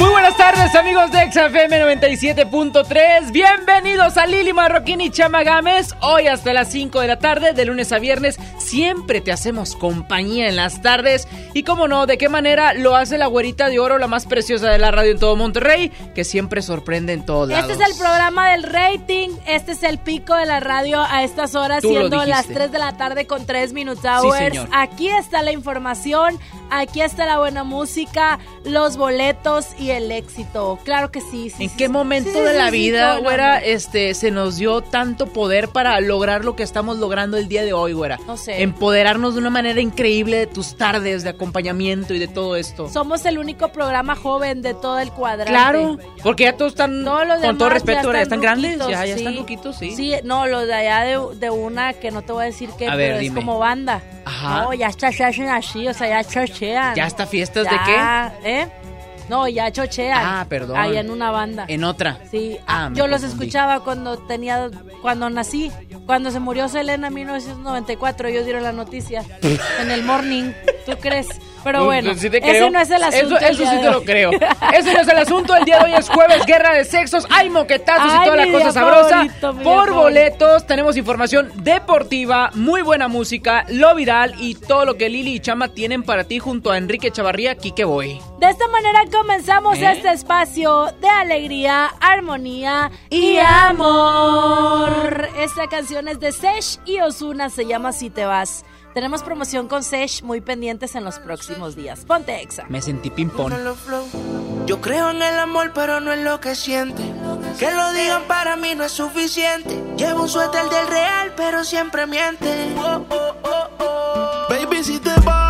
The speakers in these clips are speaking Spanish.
Muy buenas tardes amigos de XFM 97.3 Bienvenidos a Lili Marroquín y Chama Gámez. Hoy hasta las 5 de la tarde, de lunes a viernes Siempre te hacemos compañía en las tardes. Y como no, de qué manera lo hace la güerita de oro La más preciosa de la radio en todo Monterrey Que siempre sorprende en todos lados Este es el programa del rating Este es el pico de la radio a estas horas Tú Siendo las dijiste. 3 de la tarde con 3 minutes hours. señor. Aquí está la información Aquí está la buena música Los boletos y el éxito Claro que sí, sí ¿En sí, qué sí. momento de la vida, no, güera, no. este, se nos dio tanto poder para lograr lo que estamos logrando el día de hoy, güera? No sé. Empoderarnos de una manera increíble de tus tardes de acompañamiento y de todo esto. Somos el único programa joven de todo el cuadrante Claro, porque ya todos están, Todos los con todo ya respeto, ya están grandes, ruquitos, ya, ya están sí. ruquitos, sí. Sí, no, los de allá de, de una que no te voy a decir qué, A pero ver, es dime. como banda. Ajá. No, ya hacen así, o sea, ya chochean. ¿Ya hasta fiestas de Ya, ¿Eh? No, ya chochean. Ah, perdón. Ahí en una banda. En otra. Sí, Ah, ah, yo los confundí. escuchaba cuando tenía, cuando nací, cuando se murió Selena en 1994, ellos dieron la noticia en el morning, ¿tú crees? Pero bueno, sí ese no es el asunto. Eso, sí te lo creo. Ese no es el asunto. El día de hoy es jueves, guerra de sexos. Hay moquetazos y toda la cosa sabrosa. favorito, Por favorito. boletos tenemos información deportiva, muy buena música, lo viral y todo lo que Lili y Chama tienen para ti junto a Enrique Chavarría, Kike Boy. De esta manera comenzamos ¿Eh? este espacio de alegría, armonía y, Y amor. Esta canción es de Sesh y Osuna, se llama Si te vas. Tenemos promoción con Sesh muy pendientes en los próximos días. Ponte exa. Me sentí ping-pong. Yo creo en el amor, pero no en lo que siente. Que lo digan para mí no es suficiente. Llevo un suéter del real, pero siempre miente. Oh, oh, oh, oh. Baby, si te vas,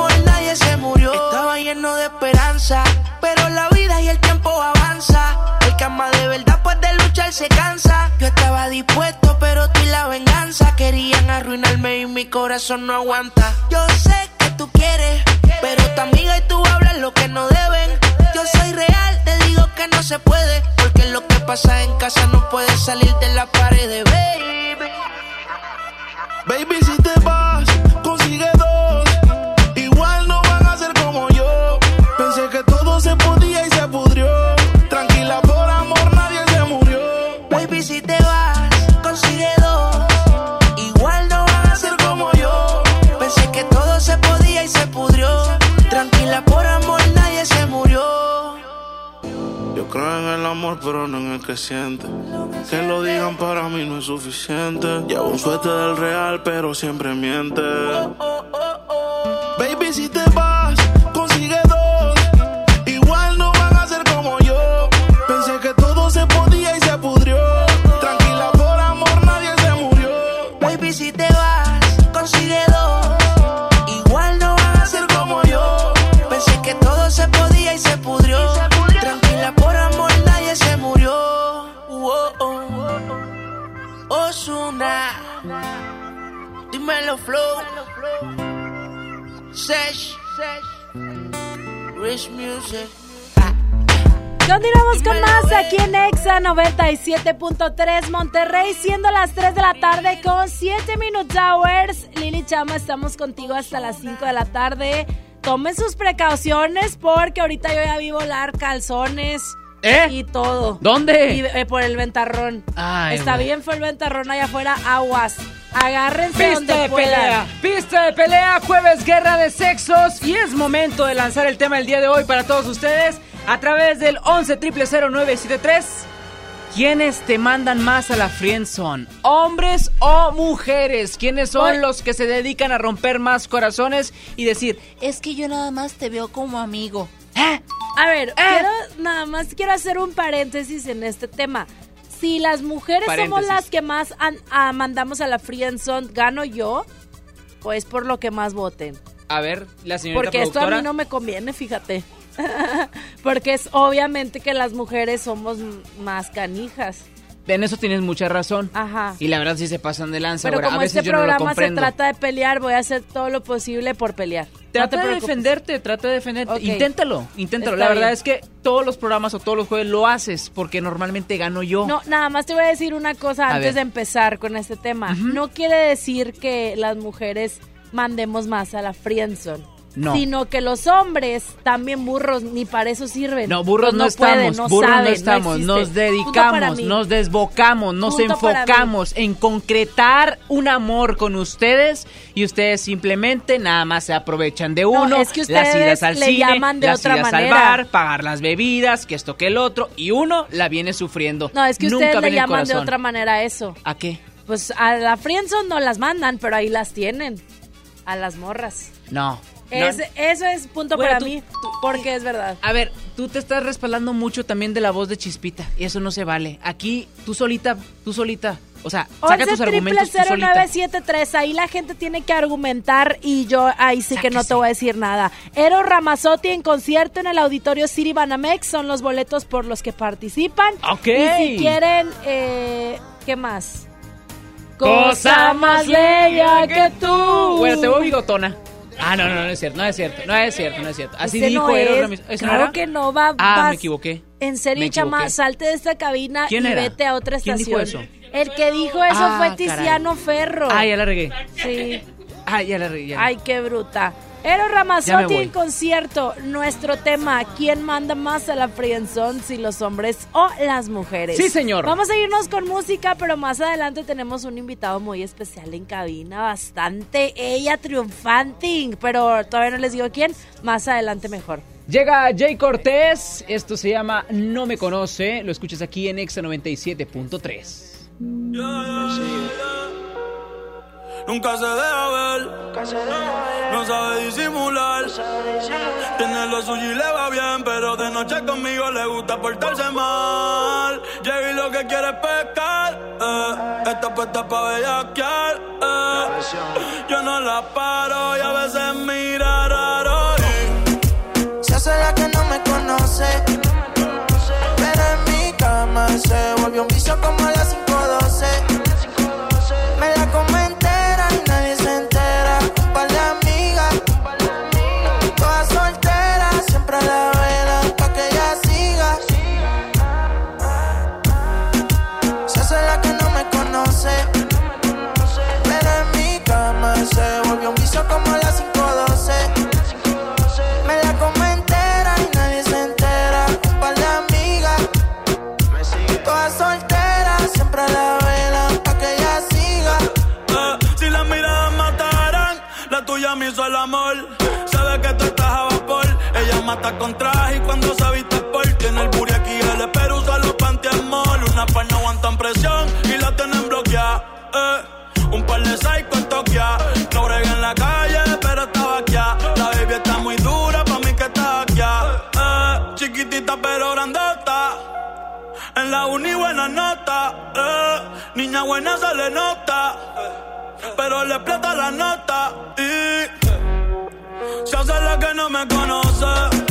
Amor nadie se murió. Estaba lleno de esperanza, pero la vida y el tiempo avanza. El que ama de verdad, pues de luchar se cansa. Yo estaba dispuesto, pero tú y la venganza querían arruinarme y mi corazón no aguanta. Yo sé que tú quieres, pero tu amiga y tú hablan lo que no deben. Yo soy real, te digo que no se puede, porque lo que pasa en casa no puede salir de la pared, baby. Baby, si te vas, Si te vas, consigue dos. Igual no van a ser como yo. Pensé que todo se podía y se pudrió. Tranquila, por amor nadie se murió. Yo creo en el amor, pero no en el que siente. Que lo digan para mí no es suficiente. Llevo un suéter del real, pero siempre miente. Baby, si te vas, dímelo flow. Sesh, Rich Music. Continuamos con más aquí en Exa 97.3 Monterrey, siendo las 3 de la tarde con 7 Minute Hours. Lili Chama, estamos contigo hasta las 5 de la tarde. Tomen sus precauciones porque ahorita yo ya vi volar calzones. ¿Eh? Y todo. ¿Dónde? Y, eh, por el ventarrón. Ay, Está bien, fue el ventarrón allá afuera. Aguas. Agárrense donde Pista de puedan. pelea, pista de pelea, jueves guerra de sexos y es momento de lanzar el tema del día de hoy para todos ustedes a través del 11 973 ¿Quiénes te mandan más a la friendzone? ¿Hombres o mujeres? ¿Quiénes son Oye. los que se dedican a romper más corazones y decir, es que yo nada más te veo como amigo? ¿Eh? A ver, Eh. quiero, nada más quiero hacer un paréntesis en este tema. Si las mujeres somos las que más an- a- mandamos a la friendzone, ¿gano yo? ¿O es por lo que más voten? A ver, la señorita Porque esto a mí no me conviene, fíjate. Porque es obviamente que las mujeres somos más canijas. En eso tienes mucha razón. Ajá. Y la verdad sí se pasan de lanza, Pero güera. como a veces este yo no lo programa se trata de pelear, voy a hacer todo lo posible por pelear. No Trata de defenderte, trata de defenderte. Inténtalo, inténtalo. Está la verdad bien. es que todos los programas o todos los jueves lo haces porque normalmente gano yo. No, nada más te voy a decir una cosa A antes ver. de empezar con este tema. No quiere decir que las mujeres mandemos más a la friendzone. No. Sino que los hombres, también burros, ni para eso sirven. No, burros Pues no, estamos, no burros saben, no estamos, nos dedicamos, nos desbocamos, nos Punto enfocamos en concretar un amor con ustedes y ustedes simplemente nada más se aprovechan de uno, es que las idas al cine, llaman de las otra idas manera. al bar, pagar las bebidas, que esto que el otro y uno la viene sufriendo. No, es que Nunca ustedes le llaman de otra manera a eso. ¿A qué? Pues a la friendzone no las mandan, pero ahí las tienen. A las morras. No. No. Es- eso es punto Bueno, para tú- mí, tú- porque es verdad. A ver, tú te estás respaldando mucho también de la voz de Chispita y eso no se vale. Aquí tú solita, tú solita, o sea, saca 11 tus argumentos tú solita. 0973 ahí la gente tiene que argumentar y yo ahí sí que no te voy a decir nada. Eros Ramazotti en concierto en el auditorio City Banamex son los boletos por los que participan. Ok. Y si quieren, eh, ¿qué más? Cosa más bella que tú. Bueno, te veo bigotona. Ah, no, no, no es cierto, no es cierto, no es cierto, no es cierto. Así Ese dijo no Eros es. Ramírez. ¿Ese no Claro era? que no va. Ah, vas- me equivoqué. En serio, Me chama, equivoqué. salte de esta cabina ¿Quién y era? vete a otra ¿Quién estación. dijo eso? El que dijo eso Ah, fue caray. Tiziano Ferro. Ah, ya la regué. Sí. Ah, ya la regué. ya la Ay, qué bruta. Me Ramazotti en concierto. Nuestro tema, ¿quién manda más a la friendzone? Si los hombres o las mujeres. Sí, señor. Vamos a irnos con música, pero más adelante tenemos un invitado muy especial en cabina. Bastante ella triunfanting, pero todavía no les digo quién. Más adelante mejor. Llega Jay Cortés, esto se llama No me conoce, lo escuchas aquí en Exa 97.3. Nunca se deja ver, no sabe disimular. Tiene lo suyo y le va bien, pero de noche conmigo le gusta portarse mal. Llega y lo que quiere es pescar, eh. Está puesta pa' bellaquear, eh. Yo no la paro y a veces mira raro. y Se hace la que no me conoce. Pero en mi cama se volvió un vicio como a las 512. Y cuando se viste por tiene el booty aquí, el espero usa los pantiamol. Una par no aguantan presión y la tienen bloqueada. Eh, un par de psycho en Tokia. No bregué en la calle, pero estaba aquí. La baby está muy dura, pa' mí que está aquí. Eh, chiquitita pero grandota. En la uni buena nota, eh. niña buena se le nota, pero le explota la nota y se hace la que no me conoce.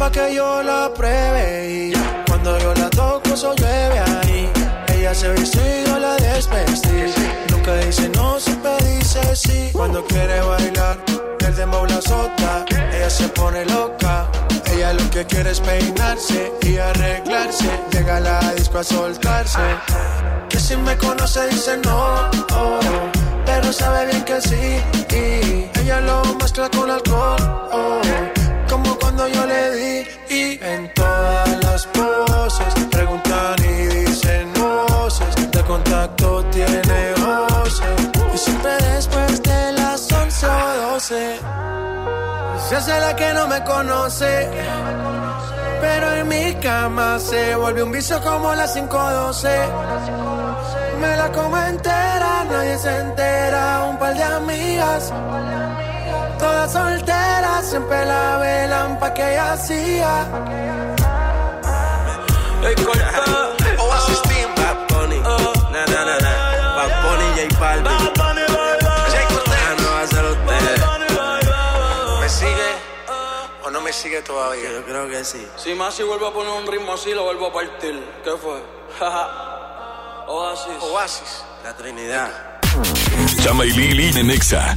pa' que yo la pruebe. Y cuando yo la toco, eso llueve ahí. Ella se viste y yo la desvestí. Nunca dice no, siempre dice sí. Cuando quiere bailar, el dembow la sota. Ella se pone loca. Ella lo que quiere es peinarse y arreglarse. Llega a la disco a soltarse. Que si me conoce dice no, oh, pero sabe bien que sí. Y ella lo mezcla con alcohol. Oh cuando yo le di. Y en todas las poses preguntan y dicen voces. De contacto tiene voces. Y siempre después de las 11 o 12. Se hace la que no me conoce. Pero en mi cama se vuelve un vicio como las 512. Me la como entera, nadie se entera. Un par de amigas, todas solteras, siempre la velan pa' que ella hacía. Oasis Team, Bad Bunny. Na, na, na, na. Bad Bunny, J Balvin. Ah. ¿Me sigue o no me sigue todavía? Yo creo que sí. Si Masi vuelve a poner un ritmo así, lo vuelvo a partir. ¿Qué fue? Oasis. Oasis, la Trinidad. Chama y Lili en Exa.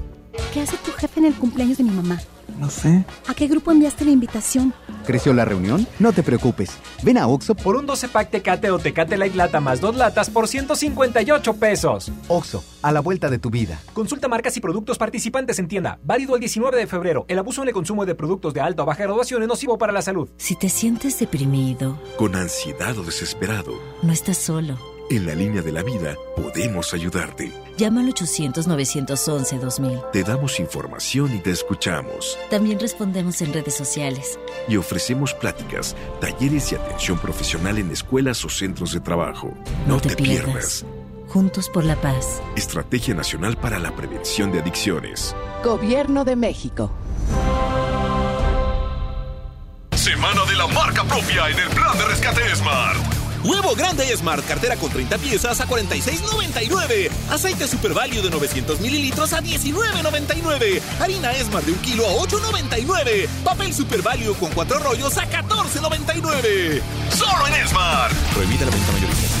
¿Qué hace tu jefe en el cumpleaños de mi mamá? No sé. ¿A qué grupo enviaste la invitación? ¿Creció la reunión? No te preocupes. Ven a Oxo por un 12 pack Tecate o Tecate Light Lata más dos latas por 158 pesos. Oxo, a la vuelta de tu vida. Consulta marcas y productos participantes en tienda. Válido el 19 de febrero. El abuso en el consumo de productos de alta o baja graduación es nocivo para la salud. Si te sientes deprimido, con ansiedad o desesperado, no estás solo. En la línea de la vida podemos ayudarte. Llama al 800-911-2000. Te damos información y te escuchamos. También respondemos en redes sociales. Y ofrecemos pláticas, talleres y atención profesional en escuelas o centros de trabajo. No, te, pierdas. Juntos por la paz. Estrategia Nacional para la Prevención de Adicciones. Gobierno de México. Semana de la marca propia en el plan de rescate Smart. Huevo grande Smart, cartera con 30 piezas a 46.99. Aceite Super Value de 900 mililitros a 19.99. Harina Smart de un kilo a 8.99. Papel Super Value con cuatro rollos a 14.99. Solo en Smart. Prohibida la venta mayorista.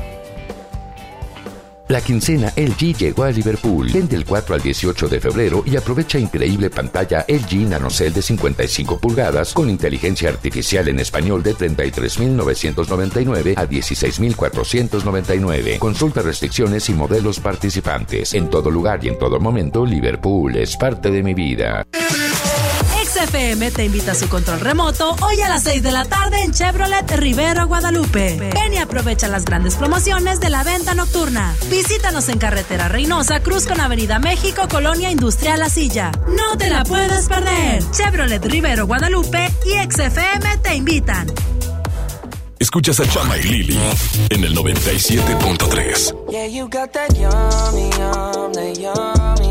La quincena LG llegó a Liverpool. Ven del 4 al 18 de febrero y aprovecha increíble pantalla LG NanoCell de 55 pulgadas con inteligencia artificial en español de 33.999 a 16.499. Consulta restricciones y modelos participantes. En todo lugar y en todo momento, Liverpool es parte de mi vida. XFM te invita a su control remoto hoy a las 6 de la tarde en Chevrolet Rivero, Guadalupe. Ven y aprovecha las grandes promociones de la venta nocturna. Visítanos en carretera Reynosa, Cruz con Avenida México, Colonia Industrial La Silla. No te la puedes perder. Chevrolet Rivero, Guadalupe y XFM te invitan. Escuchas a Chama y Lili en el 97.3. Yeah, you got that yummy, yum, that yummy,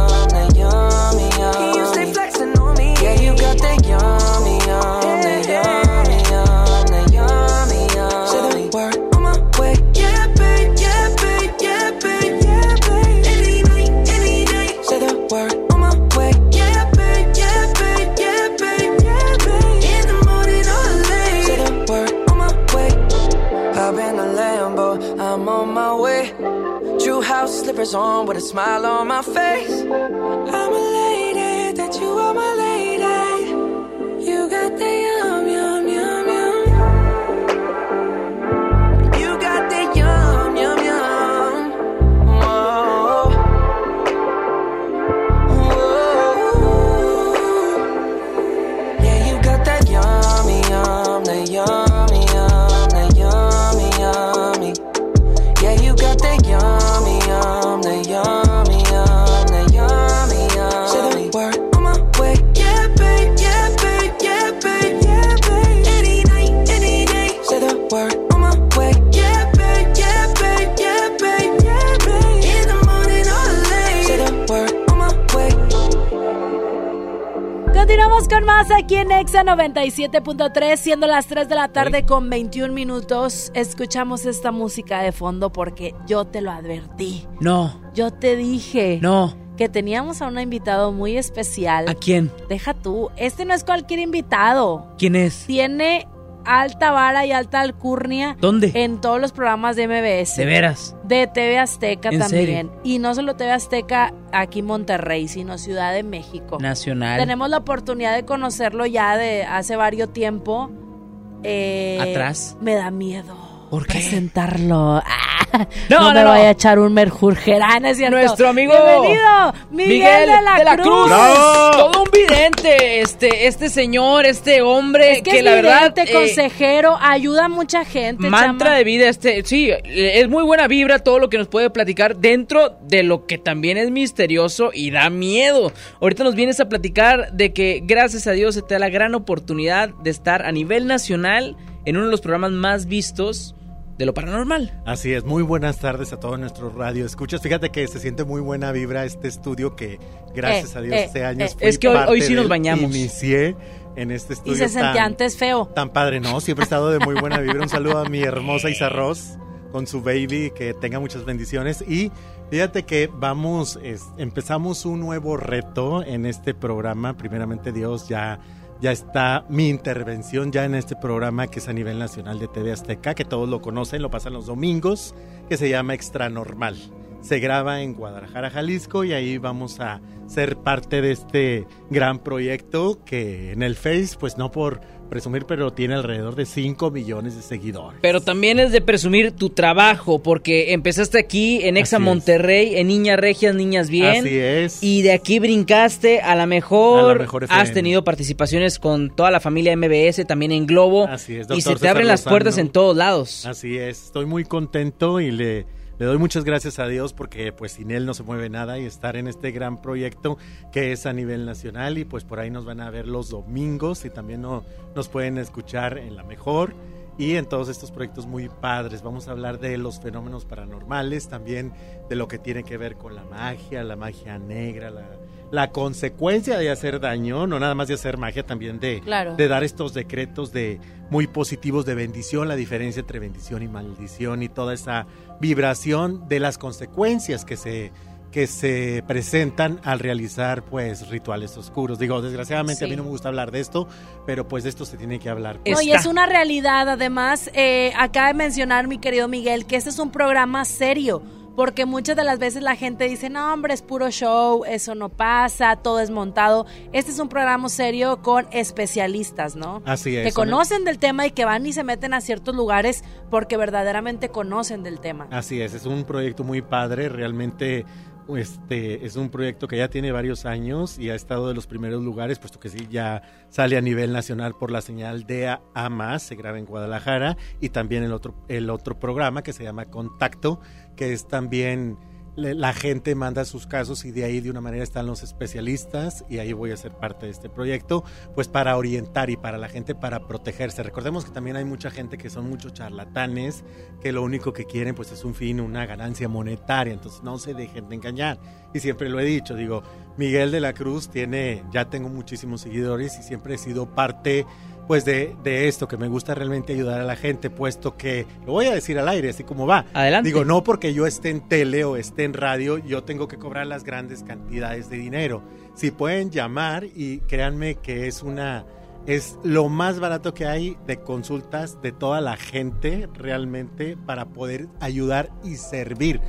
aquí en Exa 97.3, siendo las 3 de la tarde con 21 minutos. Escuchamos esta música de fondo porque yo te lo advertí. No. Yo te dije. No. Que teníamos a un invitado muy especial. ¿A quién? Deja tú. Este no es cualquier invitado. ¿Quién es? Tiene alta vara y alta alcurnia. ¿Dónde? En todos los programas de MBS. ¿De veras? De TV Azteca ¿En también. serio? Y no solo TV Azteca aquí en Monterrey, sino Ciudad de México. Nacional. Tenemos la oportunidad de conocerlo ya de hace varios tiempo. Eh, ¿Atrás? Me da miedo. ¿Por qué? Presentarlo. Ah, No, no, no, me no. vaya a echar un merjurjerán, es cierto. Nuestro amigo Bienvenido, Miguel, de la, Cruz. Todo un vidente, este, este señor, este hombre Es que, que, es la verdad vidente, eh, consejero, ayuda a mucha gente. mantra chama. de vida, este, sí, es muy buena vibra todo lo que nos puede platicar dentro de lo que también es misterioso y da miedo. Ahorita nos vienes a platicar de que gracias a Dios se te da la gran oportunidad de estar a nivel nacional en uno de los programas más vistos de lo paranormal. Así es, muy buenas tardes a todos nuestros radio escuchas. Fíjate que se siente muy buena vibra este estudio que gracias Eh, a Dios eh, hace años eh. fui Es que hoy- parte hoy sí nos bañamos. Inicié en este estudio Y se sentía tan, antes feo. tan padre, ¿no? Siempre he estado de muy buena vibra. Un saludo a mi hermosa Isa Ross con su baby, que tenga muchas bendiciones. Y fíjate que vamos, es- empezamos un nuevo reto en este programa. Primeramente Dios, ya, ya está mi intervención ya en este programa que es a nivel nacional de TV Azteca, que todos lo conocen, lo pasan los domingos, que se llama Extra Normal. Se graba en Guadalajara, Jalisco, y ahí vamos a ser parte de este gran proyecto que en el Face, pues no por presumir, pero tiene alrededor de 5 millones de seguidores. Pero también es de presumir tu trabajo, porque empezaste aquí en Exa Así es. Monterrey, en Niñas Regias, Niñas Bien. Así es. Y de aquí brincaste a la mejor. A. Has tenido participaciones con toda la familia MBS, también en Globo. Así es, y doctor se te César abren las puertas en todos lados. Así es, estoy muy contento y le, le doy muchas gracias a Dios porque pues sin él no se mueve nada y estar en este gran proyecto que es a nivel nacional y pues por ahí nos van a ver los domingos y también no, nos pueden escuchar en la mejor y en todos estos proyectos muy padres. Vamos a hablar de los fenómenos paranormales, también de lo que tiene que ver con la magia, la magia negra, la, la consecuencia de hacer daño, no nada más de hacer magia, también de, Claro. de dar estos decretos de muy positivos de bendición, la diferencia entre bendición y maldición y toda esa vibración de las consecuencias que se que se presentan al realizar pues rituales oscuros. Digo, desgraciadamente a mí no me gusta hablar de esto, pero pues de esto se tiene que hablar. No, y es una realidad. Además, eh, acaba de mencionar mi querido Miguel que este es un programa serio. Porque muchas de las veces la gente dice, no, hombre, es puro show, eso no pasa, todo es montado. Este es un programa serio con especialistas, ¿no? Así es. Que conocen del tema y que van y se meten a ciertos lugares porque verdaderamente conocen del tema. Así es, es un proyecto muy padre, realmente este es un proyecto que ya tiene varios años y ha estado de los primeros lugares, puesto que sí ya sale a nivel nacional por la señal de A, más, se graba en Guadalajara y también el otro el otro programa que se llama Contacto, que es también la gente manda sus casos y de ahí de una manera están los especialistas y ahí voy a ser parte de este proyecto, pues para orientar y para la gente para protegerse. Recordemos que también hay mucha gente que son muchos charlatanes, que lo único que quieren pues es un fin, una ganancia monetaria, entonces no se dejen de engañar. Y siempre lo he dicho, digo, Miguel de la Cruz tiene, ya tengo muchísimos seguidores y siempre he sido parte pues de, de esto, que me gusta realmente ayudar a la gente, puesto que, lo voy a decir al aire, así como va. Adelante. Digo, no porque yo esté en tele o esté en radio, yo tengo que cobrar las grandes cantidades de dinero. Si pueden llamar y créanme que es una es lo más barato que hay de consultas de toda la gente realmente para poder ayudar y servir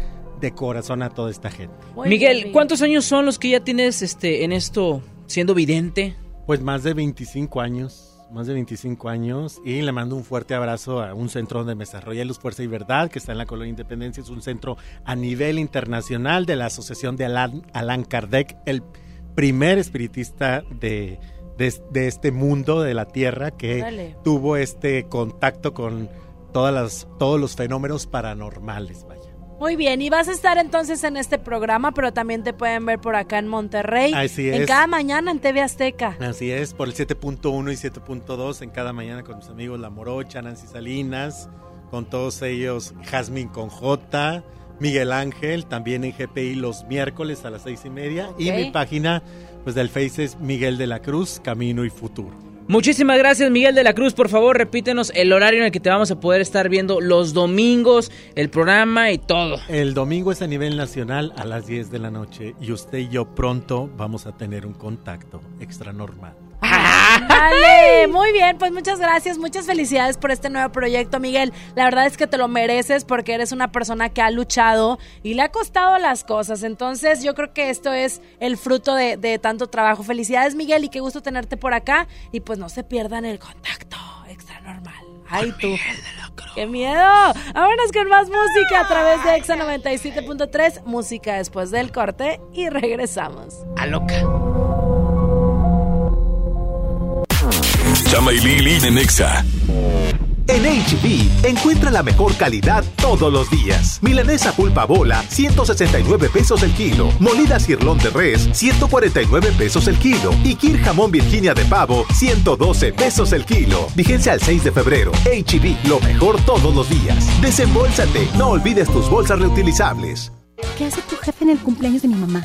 de corazón a toda esta gente. Miguel, ¿cuántos años son los que ya tienes este en esto siendo vidente? Pues más de 25 años, más de 25 años y le mando un fuerte abrazo a un centro donde me desarrollé Luz, Fuerza y Verdad, que está en la Colonia Independencia, es un centro a nivel internacional de la Asociación de Alan, Alan Kardec, el primer espiritista de, de, de este mundo, de la Tierra, que tuvo este contacto con todas las, todos los fenómenos paranormales. Muy bien, y vas a estar entonces en este programa, pero también te pueden ver por acá en Monterrey. Así En es. cada mañana en TV Azteca. Así es, por el 7.1 y 7.2 en cada mañana con mis amigos La Morocha, Nancy Salinas, con todos ellos Jazmín con J, Miguel Ángel, también en GPI los miércoles a las seis y media. Y mi página pues del Face es Miguel de la Cruz, Camino y Futuro. Muchísimas gracias Miguel de la Cruz, por favor repítenos el horario en el que te vamos a poder estar viendo los domingos, el programa y todo. El domingo es a nivel nacional a las 10 de la noche y usted y yo pronto vamos a tener un contacto extra normal. Vale, muy bien, pues muchas gracias, muchas felicidades por este nuevo proyecto, Miguel. La verdad es que te lo mereces porque eres una persona que ha luchado y le ha costado las cosas. Entonces, yo creo que esto es el fruto de, de tanto trabajo. Felicidades, Miguel, y qué gusto tenerte por acá. Y pues no se pierdan el contacto extra normal. Ay, tú. ¡Qué miedo! Vámonos con más música a través de Exa 97.3. Música después del corte y regresamos. A loca. Chama y Lili de Nexa. En HB, encuentra la mejor calidad todos los días. Milanesa pulpa bola, 169 pesos el kilo. Molida cirlón de res, 149 pesos el kilo. Y Kir jamón Virginia de pavo, 112 pesos el kilo. Vigencia al 6 de febrero. HB, lo mejor todos los días. Desembolsate, no olvides tus bolsas reutilizables. ¿Qué hace tu jefe en el cumpleaños de mi mamá?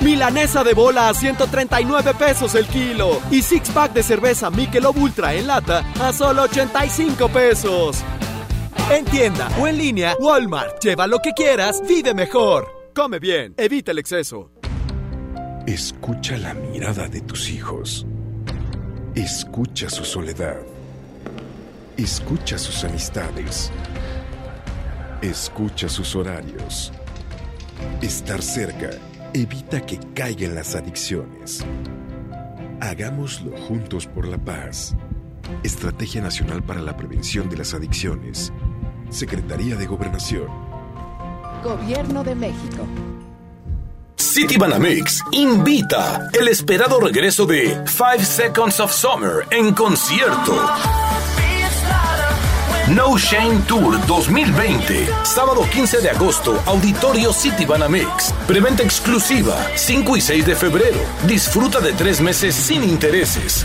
Milanesa de bola a 139 pesos el kilo y six pack de cerveza Michelob Ultra en lata a solo 85 pesos. En tienda o en línea, Walmart. Lleva lo que quieras, vive mejor. Come bien, evita el exceso. Escucha la mirada de tus hijos. Escucha su soledad. Escucha sus amistades. Escucha sus horarios. Estar cerca evita que caigan las adicciones. Hagámoslo juntos por la paz. Estrategia Nacional para la Prevención de las Adicciones. Secretaría de Gobernación. Gobierno de México. City Banamex invita el esperado regreso de Five Seconds of Summer en concierto. No Shame Tour 2020. Sábado 15 de agosto, Auditorio City Banamex. Preventa exclusiva, 5 y 6 de febrero. Disfruta de tres meses sin intereses.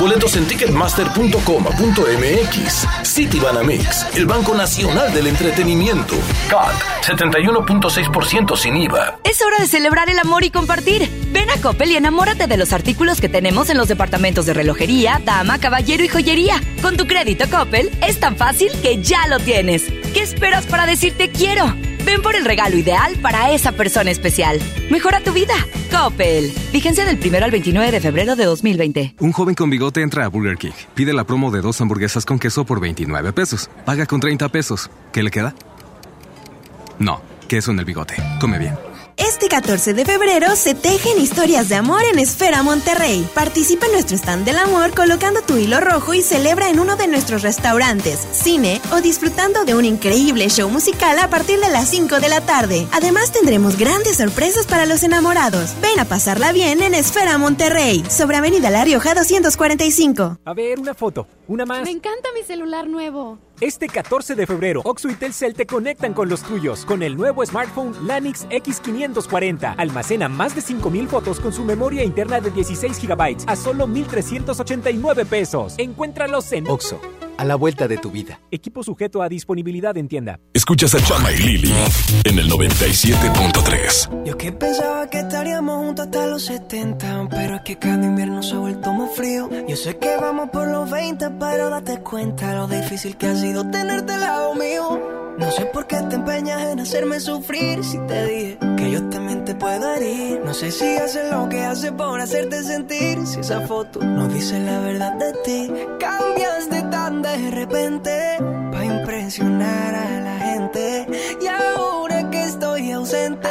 Boletos en ticketmaster.com.mx. City Banamex, el Banco Nacional del Entretenimiento. CAT, 71.6% sin IVA. Es hora de celebrar el amor y compartir. Ven a Coppel y enamórate de los artículos que tenemos en los departamentos de relojería, dama, caballero y joyería. Con tu crédito Coppel es tan fácil que ya lo tienes. ¿Qué esperas para decirte quiero? Ven por el regalo ideal para esa persona especial. Mejora tu vida. Coppel. Vigencia del 1 al 29 de febrero de 2020. Un joven con bigote entra a Burger King. Pide la promo de dos hamburguesas con queso por 29 pesos. Paga con 30 pesos. ¿Qué le queda? No, queso en el bigote. Come bien. Este 14 de febrero se tejen historias de amor en Esfera Monterrey. Participa en nuestro stand del amor colocando tu hilo rojo y celebra en uno de nuestros restaurantes, cine o disfrutando de un increíble show musical a partir de las 5 de la tarde. Además tendremos grandes sorpresas para los enamorados. Ven a pasarla bien en Esfera Monterrey, sobre Avenida La Rioja 245. A ver, una foto. Una más. Me encanta mi celular nuevo. Este 14 de febrero, Oxo y Telcel te conectan con los tuyos con el nuevo smartphone Lanix X540. Almacena más de 5000 fotos con su memoria interna de 16 GB a solo 1389 pesos. Encuéntralos en Oxo, a la vuelta de tu vida. Equipo sujeto a disponibilidad en tienda. Escuchas a Chama y Lili en el 97.3. Yo que pensaba que estaríamos juntos hasta los 70, pero es que cada invierno se ha vuelto más frío. Yo sé que vamos por los 20, pero date cuenta lo difícil que ha sido tenerte al lado mío. No sé por qué te empeñas en hacerme sufrir si te dije puedo herir. No sé si haces lo que hace por hacerte sentir. Si esa foto no dice la verdad de ti, cambiaste tan de repente para impresionar a la gente. Y ahora que estoy ausente,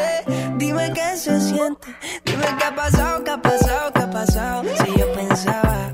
dime qué se siente. Dime qué ha pasado, qué ha pasado, qué ha pasado. Si yo pensaba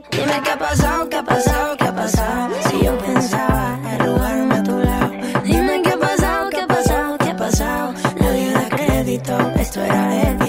Dime qué ha pasado, qué ha pasado, qué ha pasado. Si yo pensaba arrugarme a tu lado. Dime qué ha pasado, qué ha pasado, qué ha pasado. Nadie da crédito, esto era épico.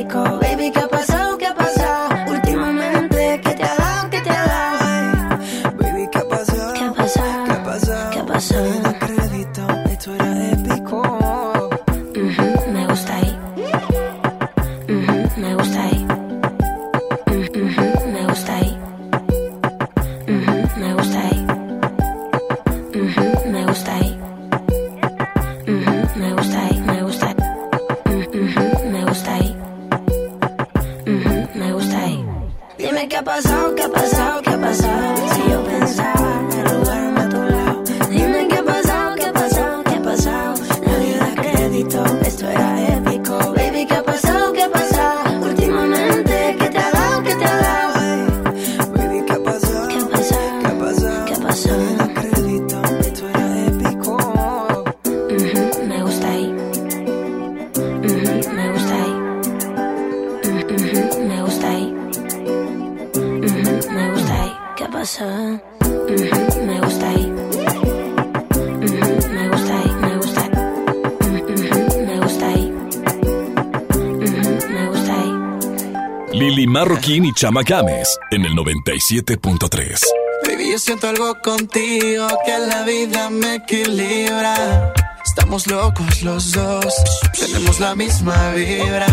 Chama Games en el 97.3. Baby, yo siento algo contigo que la vida me equilibra. Estamos locos los dos, tenemos la misma vibra.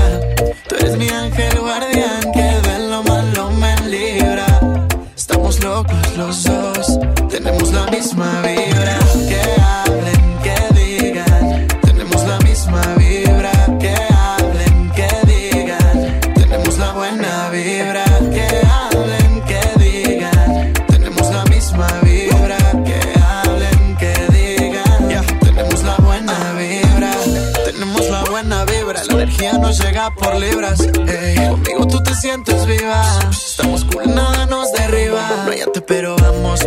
Tú eres mi ángel guardián que de lo malo me libra. Estamos locos los dos, tenemos la misma vibra. Libras. ey. Conmigo tú te sientes viva. Estamos cool, nada nos derriba. No arte, pero vamos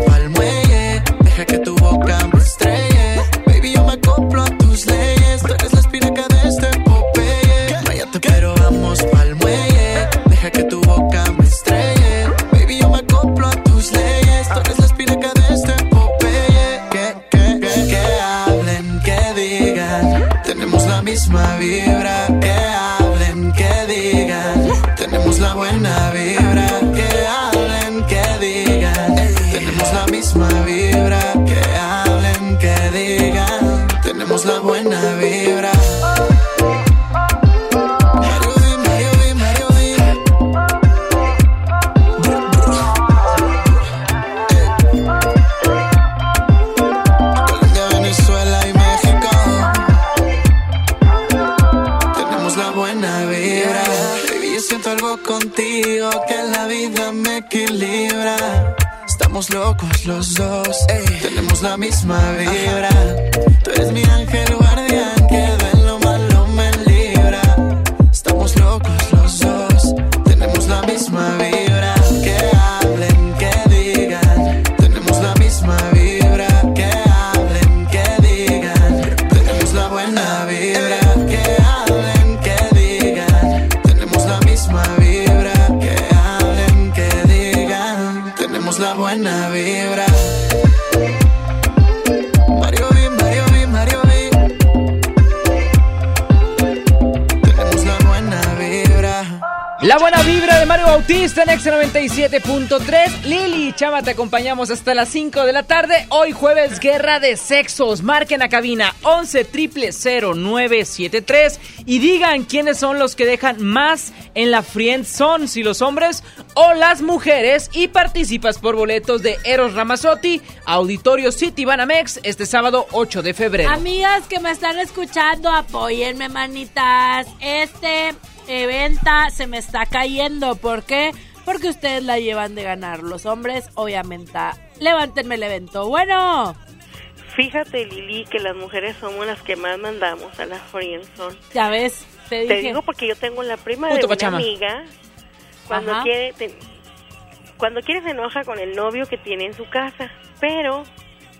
te acompañamos hasta las 5 de la tarde. Hoy jueves, guerra de sexos. Marquen a cabina 11 973 y digan quiénes son los que dejan más en la friend zone, si los hombres o las mujeres. Y participas por boletos de Eros Ramazzotti, Auditorio City Banamex, este sábado 8 de febrero. Amigas que me están escuchando, apóyenme, manitas. Este evento se me está cayendo. ¿Por qué? Ustedes la llevan de ganar. Los hombres, obviamente. Levántenme el evento. Bueno. Fíjate, Lili, que las mujeres somos las que más mandamos a la friendzone. Ya ves, te dije. Te digo porque yo tengo la prima de una Pachama. amiga. Cuando Ajá. quiere, te- cuando quiere se enoja con el novio que tiene en su casa, pero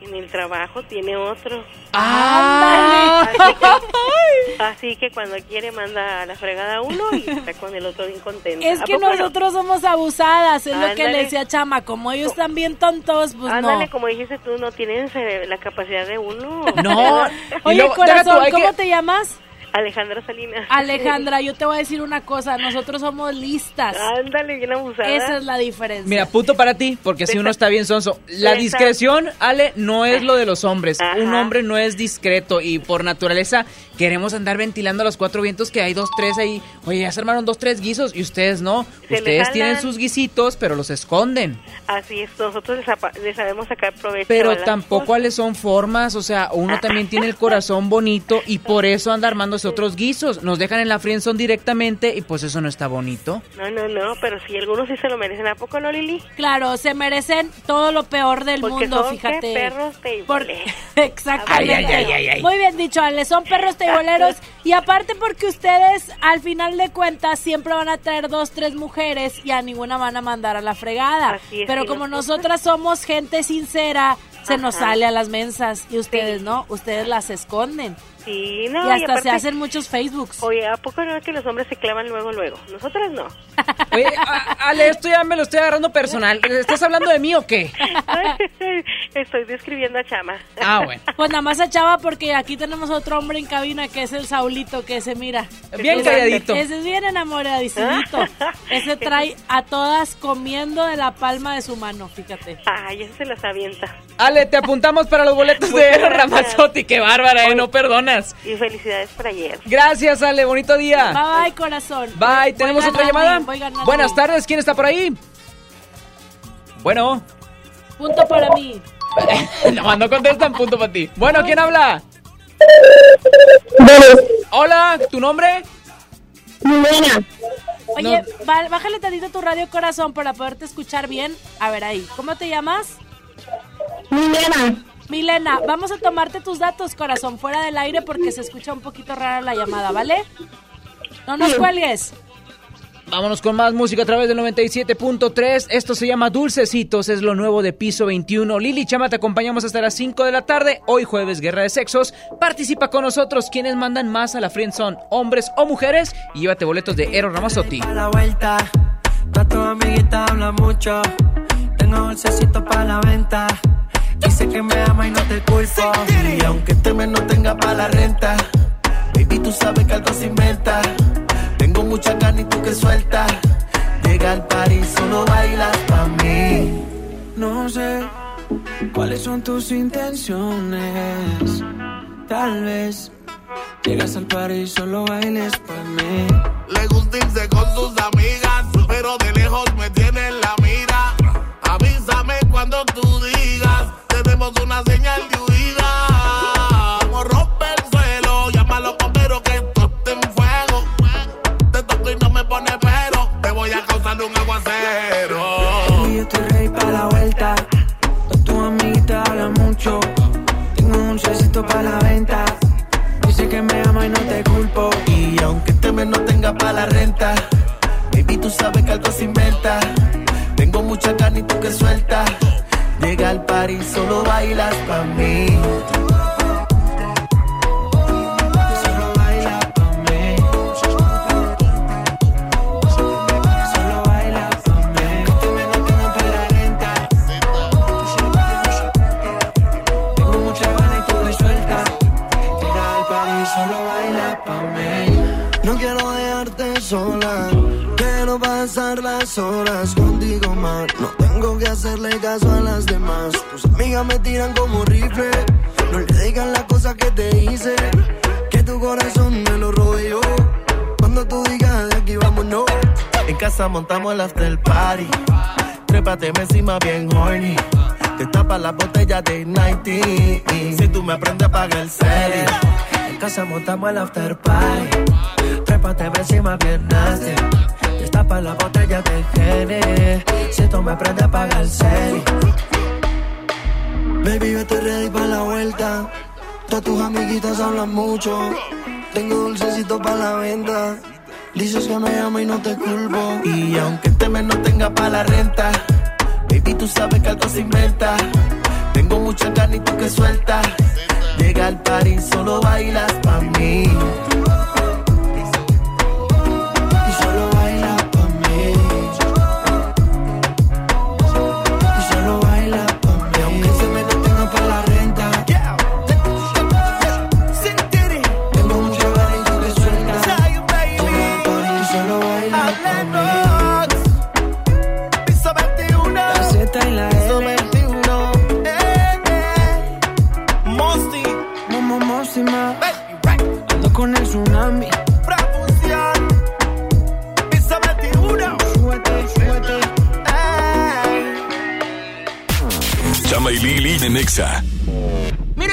en el trabajo tiene otro. Ah. Así que, así que cuando quiere manda a la fregada a uno y está con el otro bien contento. Es ¿A que no? nosotros somos abusadas, es lo que le decía Chama. Como ellos están bien tontos, pues Ándale, no. como dijiste tú, no tienen la capacidad de uno. No. Oye, corazón, tú, ¿cómo que- te llamas? Alejandra Salinas. Alejandra, yo te voy a decir una cosa. Nosotros somos listas. Ándale, bien abusada. Esa es la diferencia. Mira, punto para ti, porque si uno está bien sonso. La discreción, Ale, no es lo de los hombres. Ajá. Un hombre no es discreto y por naturaleza queremos andar ventilando a los cuatro vientos que hay dos, tres ahí. Oye, ya se armaron dos, tres guisos y ustedes no. Se ustedes tienen sus guisitos, pero los esconden. Así es, nosotros les, sabemos sacar provecho. Pero tampoco cuáles son formas, o sea, uno también tiene el corazón bonito y por eso anda armándose otros guisos. Nos dejan en la friendzone directamente y pues eso no está bonito. No, no, no, pero si algunos sí se lo merecen, ¿a poco no, Lili? Claro, se merecen todo lo peor del Porque mundo, son, fíjate. perros Por-. Exactamente. Ay, ay, ay, ay, ay. Muy bien dicho, Ale, son perros teiboleros. y aparte porque ustedes, al final de cuentas, siempre van a traer dos, tres mujeres y a ninguna van a mandar a la fregada. Así es, Pero como nosotras somos gente sincera, se nos sale a las mensas. Y ustedes no, ustedes las esconden. Sí, no, y hasta aparte- se hacen muchos Facebooks. Oye, ¿a poco no es que los hombres se clavan luego, luego? Nosotras no. Oye, Ale, esto ya me lo estoy agarrando personal. ¿Estás hablando de mí o qué? Estoy describiendo a Chama. Ah, bueno. Pues nada más a Chava porque aquí tenemos otro hombre en cabina que es el Saulito, que ese mira. Bien calladito. Ese es bien enamoradicito. ese trae a todas comiendo de la palma de su mano, fíjate. Ay, ese se las avienta. Ale, te apuntamos para los boletos de Muchas Eros gracias. Ramazzotti. Qué bárbara, eh, no Y felicidades para ayer. Gracias, Ale, bonito día. Bye, bye, corazón. Bye, Voy ¿tenemos otra llamada? voy ganando. Buenas tardes, ¿quién está por ahí? Bueno, Punto para mí. no, no contestan, punto para ti. Bueno, ¿quién habla? Hola, ¿tu nombre? Oye, ba- bájale tantito tu radio corazón para poderte escuchar bien. A ver ahí, ¿cómo te llamas? Milena. Milena, vamos a tomarte tus datos, corazón, fuera del aire porque se escucha un poquito rara la llamada, ¿vale? No nos cuelgues. Vámonos con más música a través del 97.3. Esto se llama Dulcecitos, es lo nuevo de Piso 21. Lili Chama, te acompañamos hasta las 5 de la tarde. Hoy jueves, Guerra de Sexos. Participa con nosotros. ¿Quiénes mandan más a la Friendzone? ¿Hombres o mujeres? Y llévate boletos de Eros Ramazzotti. A la vuelta, tu amiguita habla mucho. Tengo dulcecito para la venta. Dice que me ama y no te culpo. Y aunque este mes no tenga para la renta, baby, tú sabes que algo se inventa. Tengo mucha carne y tú que suelta. Llega al party, solo bailas pa' mí. No sé cuáles son tus intenciones. Tal vez llegas al party y solo bailes pa' mí. Le gusta irse con sus amigas, pero de lejos me tiene en la tenemos una señal de huida. Como rompe el suelo, llámalo bombero que esto está en fuego. Te toco y no me pone pero, te voy a causar un aguacero. Y yo estoy ready para la vuelta. Tu amiguita habla mucho. Tengo un dulcecito para la venta. Dice que me ama y no te culpo. Y aunque este mes no tenga para la renta, baby, tú sabes que algo se inventa. Tengo mucha carne y tú que suelta. Llega al party, solo bailas pa' mí. Solo bailas pa' mí. Solo bailas pa' mí. No tenga para la renta. Tengo mucha gana y tú que suelta. Llega al party, solo baila pa' mí. No quiero dejarte sola. Quiero pasar las horas contigo que hacerle caso a las demás. Tus amigas me tiran como rifle. No le digan las cosas que te hice. Que tu corazón me lo yo. Cuando tú digas de aquí vámonos. En casa montamos el after party. Trépate encima bien horny. Te tapa la botella de 90. Si tú me aprendes a pagar el serie. En casa montamos el after party. Trépate encima bien nasty. Destapa la botella de Gene. Si tú me aprendes a pagar el serie. Baby, yo estoy ready para la vuelta. Todas tus amiguitas hablan mucho. Tengo dulcecito para la venta. Dices que me amo y no te culpo. Y aunque este mes no tenga para la renta, baby, tú sabes que algo se inventa. Tengo mucha carne y tú que suelta. Llega al party, solo bailas pa' mí. Nexa.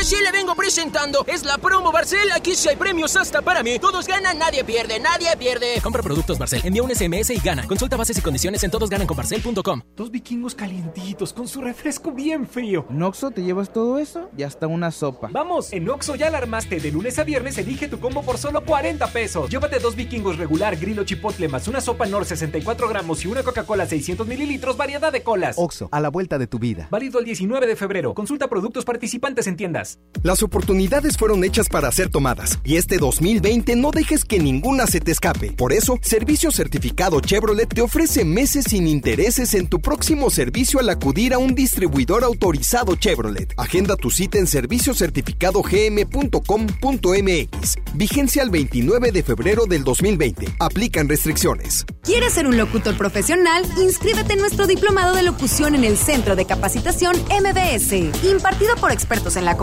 Sí le vengo presentando. Es la promo Barcel. Aquí sí hay premios hasta para mí. Todos ganan, nadie pierde, nadie pierde. Compra productos Barcel, envía un SMS y gana. Consulta bases y condiciones en todosgananconbarcel.com. Dos vikingos calientitos con su refresco bien frío. ¿En Oxxo te llevas todo eso? Y hasta una sopa. Vamos, en Oxo ya la armaste. De lunes a viernes elige tu combo por solo 40 pesos. Llévate dos vikingos regular, grillo chipotle, más una sopa Nor 64 gramos y una Coca-Cola 600 mililitros, variedad de colas. Oxo, a la vuelta de tu vida. Válido el 19 de febrero. Consulta productos participantes en tiendas. Las oportunidades fueron hechas para ser tomadas y este 2020 no dejes que ninguna se te escape. Por eso, Servicio Certificado Chevrolet te ofrece meses sin intereses en tu próximo servicio al acudir a un distribuidor autorizado Chevrolet. Agenda tu cita en serviciocertificadogm.com.mx. Vigencia el 29 de febrero del 2020. Aplican restricciones. ¿Quieres ser un locutor profesional? Inscríbete en nuestro diplomado de locución en el Centro de Capacitación MBS, impartido por expertos en la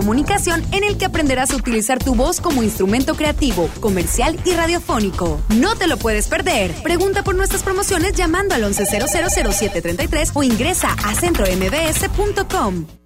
en el que aprenderás a utilizar tu voz como instrumento creativo, comercial y radiofónico. No te lo puedes perder. Pregunta por nuestras promociones llamando al 11000733 o ingresa a centrombs.com.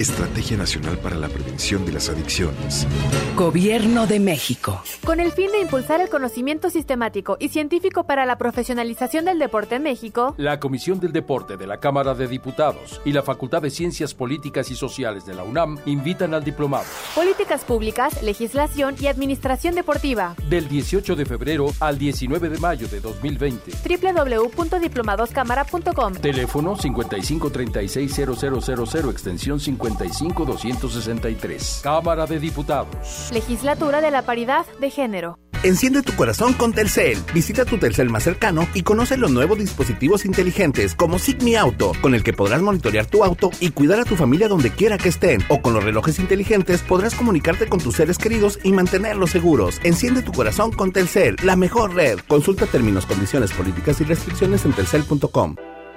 Estrategia Nacional para la Prevención de las Adicciones. Gobierno de México. Con el fin de impulsar el conocimiento sistemático y científico para la profesionalización del deporte en México, la Comisión del Deporte de la Cámara de Diputados y la Facultad de Ciencias Políticas y Sociales de la UNAM invitan al diplomado. Políticas Públicas, Legislación y Administración Deportiva. Del 18 de febrero al 19 de mayo de 2020. www.diplomadoscámara.com. Teléfono 55360000 extensión 50 263 Cámara de Diputados. Legislatura de la Paridad de Género. Enciende tu corazón con Telcel. Visita tu Telcel más cercano y conoce los nuevos dispositivos inteligentes como Sigmi Auto, con el que podrás monitorear tu auto y cuidar a tu familia donde quiera que estén. O con los relojes inteligentes podrás comunicarte con tus seres queridos y mantenerlos seguros. Enciende tu corazón con Telcel, la mejor red. Consulta términos, condiciones, políticas y restricciones en telcel.com.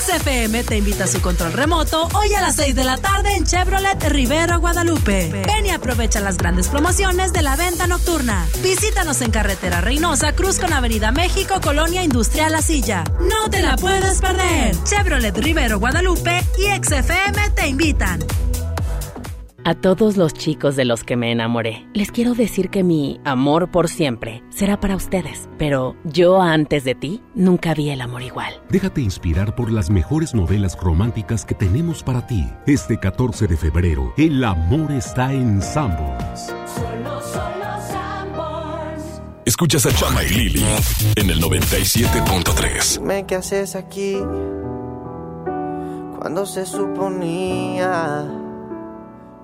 XFM te invita a su control remoto hoy a las 6 de la tarde en Chevrolet Rivero, Guadalupe. Ven y aprovecha las grandes promociones de la venta nocturna. Visítanos en Carretera Reynosa, Cruz con Avenida México, Colonia Industrial La Silla. No te la puedes perder. Chevrolet Rivero, Guadalupe y XFM te invitan. A todos los chicos de los que me enamoré, les quiero decir que mi amor por siempre será para ustedes. Pero yo antes de ti nunca vi el amor igual. Déjate inspirar por las mejores novelas románticas que tenemos para ti. Este 14 de febrero, el amor está en Sanborns. Solo, solo Escuchas a Chama y Lili en el 97.3. Dime qué haces aquí cuando se suponía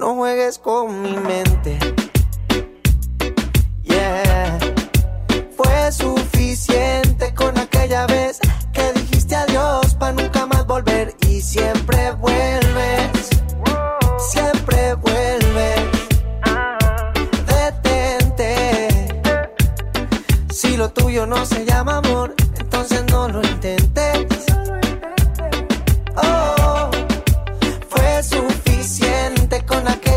no juegues con mi mente. Yeah. Fue suficiente con aquella vez que dijiste adiós para nunca más volver y siempre vuelves. Siempre vuelves. Detente. Si lo tuyo no se llama amor,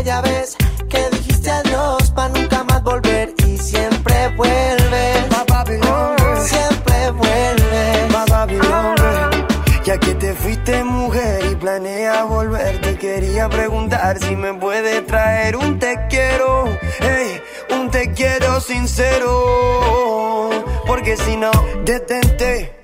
aquella vez que dijiste adiós para nunca más volver y siempre vuelve. Siempre vuelve. Ya que te fuiste mujer y planeas volver, te quería preguntar si me puede traer un te quiero, hey, un te quiero sincero. Porque si no, detente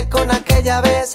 Con aquella vez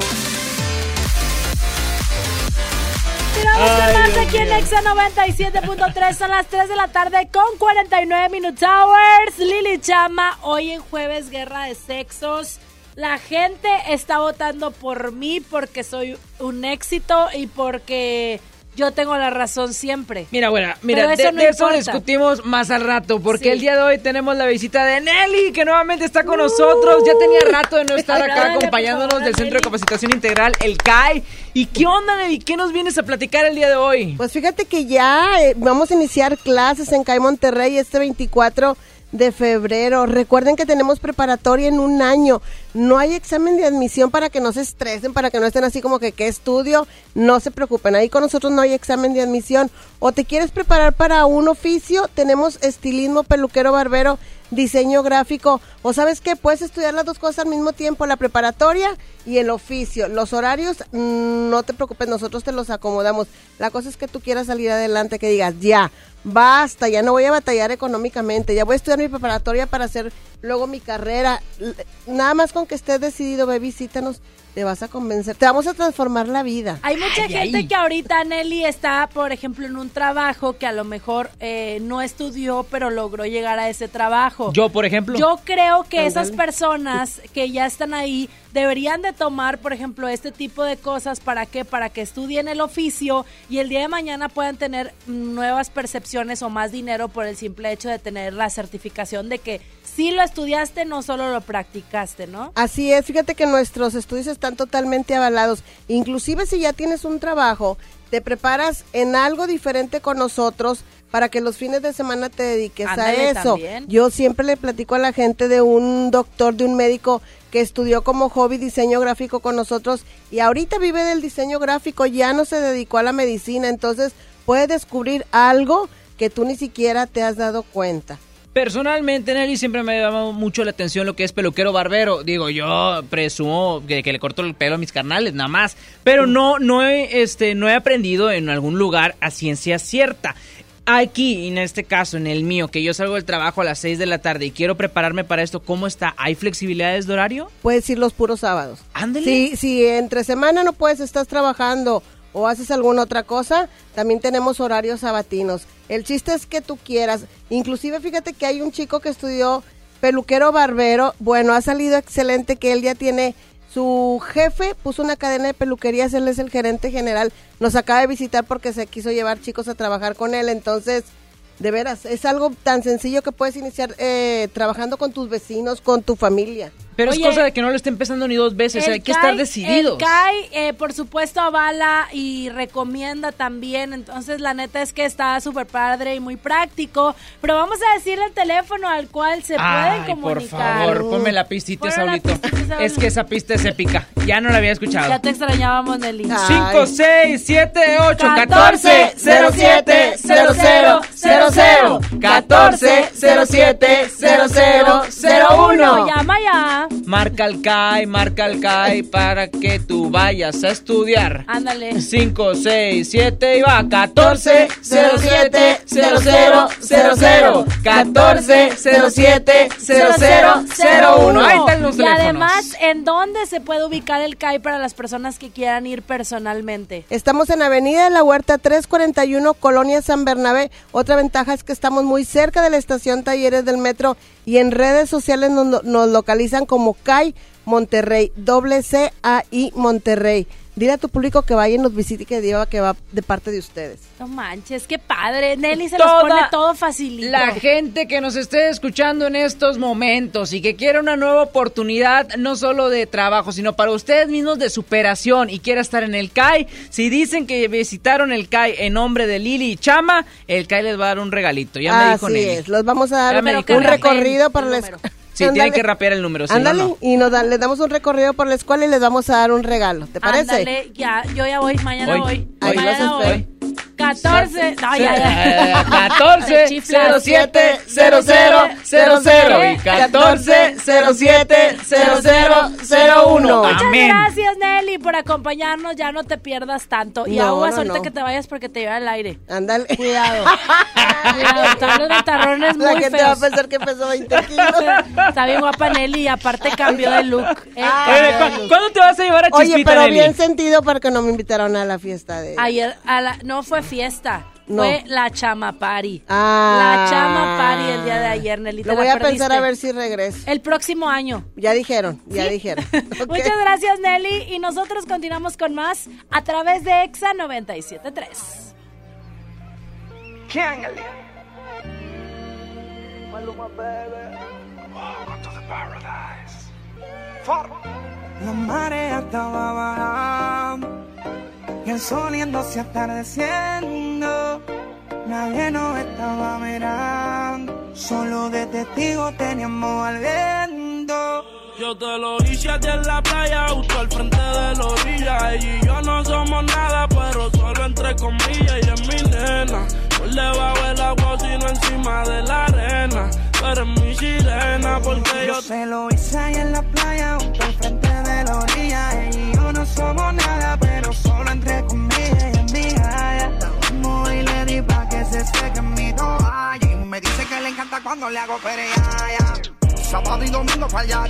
Tiramos con más Dios aquí en. Exa 97.3. Son las 3 de la tarde con 49 Minutes Hours. Lili Chama, hoy en jueves Guerra de Sexos. La gente está votando por mí porque soy un éxito y porque yo tengo la razón siempre. Mira, bueno, mira, Pero de, eso no de eso importa. discutimos más al rato, porque Sí. el día de hoy tenemos la visita de Nelly, que nuevamente está con nosotros. Ya tenía rato de no estar acá acompañándonos favor, del Centro de. Capacitación Integral, el CAI. ¿Y qué onda, Nelly? ¿Qué nos vienes a platicar el día de hoy? Pues fíjate que ya eh, vamos a iniciar clases en CAI Monterrey este 24 de febrero. Recuerden que tenemos preparatoria en un año. No hay examen de admisión para que no se estresen, para que no estén así como que qué estudio. No se preocupen, ahí con nosotros no hay examen de admisión. O te quieres preparar para un oficio, tenemos estilismo, peluquero, barbero, diseño gráfico. O sabes qué, puedes estudiar las dos cosas al mismo tiempo, la preparatoria y el oficio. Los horarios, mm, no te preocupes, nosotros te los acomodamos. La cosa es que tú quieras salir adelante, que digas, ya, basta, ya no voy a batallar económicamente, ya voy a estudiar mi preparatoria para hacer luego mi carrera. Nada más con que estés decidido, ve, visítanos, te vas a convencer, te vamos a transformar la vida. Hay mucha gente que ahorita, Nelly, está, por ejemplo, en un trabajo que a lo mejor eh, no estudió, pero logró llegar a ese trabajo. Yo, por ejemplo. Yo creo que esas personas que ya están ahí deberían de tomar, por ejemplo, este tipo de cosas. ¿Para qué? Para que estudien el oficio y el día de mañana puedan tener nuevas percepciones o más dinero por el simple hecho de tener la certificación de que sí lo estudiaste, no solo lo practicaste, ¿no? Así es, fíjate que nuestros estudios están totalmente avalados. Inclusive si ya tienes un trabajo, te preparas en algo diferente con nosotros para que los fines de semana te dediques a eso. también. Yo siempre le platico a la gente de un doctor, de un médico que estudió como hobby diseño gráfico con nosotros y ahorita vive del diseño gráfico, ya no se dedicó a la medicina, entonces puede descubrir algo que tú ni siquiera te has dado cuenta. Personalmente, Nelly, siempre me ha llamado mucho la atención lo que es peluquero barbero. Digo, yo presumo que, que le corto el pelo a mis carnales, nada más. Pero no, no, he, este, no he aprendido en algún lugar a ciencia cierta. Aquí, en este caso, en el mío, que yo salgo del trabajo a las 6 de la tarde y quiero prepararme para esto, ¿cómo está? ¿Hay flexibilidades de horario? Puedes ir los puros sábados. Ándale. Si, si entre semana no puedes, estás trabajando o haces alguna otra cosa, también tenemos horarios sabatinos. El chiste es que tú quieras. Inclusive fíjate que hay un chico que estudió peluquero barbero. Bueno, ha salido excelente que él ya tiene su jefe, puso una cadena de peluquerías, él es el gerente general. Nos acaba de visitar porque se quiso llevar chicos a trabajar con él. Entonces, de veras, es algo tan sencillo que puedes iniciar eh, trabajando con tus vecinos, con tu familia. Pero Oye, es cosa de que no lo estén pensando ni dos veces, hay que CAI- estar decididos. El CAI, eh, por supuesto, avala y recomienda también. Entonces, la neta es que está súper padre y muy práctico. Pero vamos a decirle el teléfono al cual se pueden Ay, por comunicar. favor, ponme la pistita, la Saulito. pistita. Es que esa pista es épica. Ya no la había escuchado. Ya te extrañábamos, Nelly. 5, 6, 7, 8, 14, 14, 07, 00, 00, 14, 07, 00, 01. Llama ya. Marca el CAI, marca el CAI para que tú vayas a estudiar. Ándale. 5, 6, 7 y va. 14 07 00 00 14 07 00 01. Ahí están los y teléfonos. además, ¿en dónde se puede ubicar el CAI para las personas que quieran ir personalmente? Estamos en Avenida de la Huerta 341, Colonia San Bernabé. Otra ventaja es que estamos muy cerca de la estación Talleres del Metro y en redes sociales nos, nos localizan como CAI Monterrey, doble C A I Monterrey. Dile a tu público que vaya y nos visite y que diga que va de parte de ustedes. No manches, qué padre. Nelly se los Toda pone todo facilito. La gente que nos esté escuchando en estos momentos y que quiere una nueva oportunidad, no solo de trabajo, sino para ustedes mismos de superación y quiera estar en el CAI, si dicen que visitaron el CAI en nombre de Lili y Chama, el CAI les va a dar un regalito. Ya me dijo Así Nelly. es, los vamos a dar un recorrido para la Sí, tienen que rapear el número. no, Ándale, no. y nos dan, les damos un recorrido por la escuela y les vamos a dar un regalo. ¿Te parece? Ándale, ya, yo ya voy, mañana Hoy, voy. hoy. mañana voy. Espero. 14, no, ya, ya. 14 Chiflas. 07 00 00 y 14 07 0001. Muchas Amén. gracias, Nelly, por acompañarnos. Ya no te pierdas tanto. Y No, aguas no, ahorita no. que te vayas porque te lleva al aire. Ándale. Cuidado. Cuidado, están los ventarrones La muy gente va a feos. pensar que pesó 20 kilos. Está bien guapa Nelly y aparte cambió de look. ¿eh? Cambió ¿cu- look. ¿Cuándo te vas a llevar a Chispita, Oye, pero Nelly? bien sentido porque no me invitaron a la fiesta de... Ayer, a la- no fue fiesta, No. fue la chama party. Ah. La chama party el día de ayer, Nelly. Lo voy a perdiste. pensar a ver si regreso. El próximo año. Ya dijeron, ya ¿Sí? dijeron. Muchas gracias, Nelly. Y nosotros continuamos con más a través de EXA 973. La marea estaba bajando y el sol yéndose atardeciendo. Nadie nos estaba mirando, solo de testigo teníamos al viento. Yo te lo hice a ti en la playa, justo al frente de la orilla. Ella y yo no somos nada, pero solo entre comillas. Ella es mi nena, por debajo del agua, sino encima de la arena. Tú eres mi sirena, porque yo Yo se lo hice ahí en la playa, justo al frente de la orilla. Ella y yo no somos nada, cuando le hago pereaya. Sábado y domingo para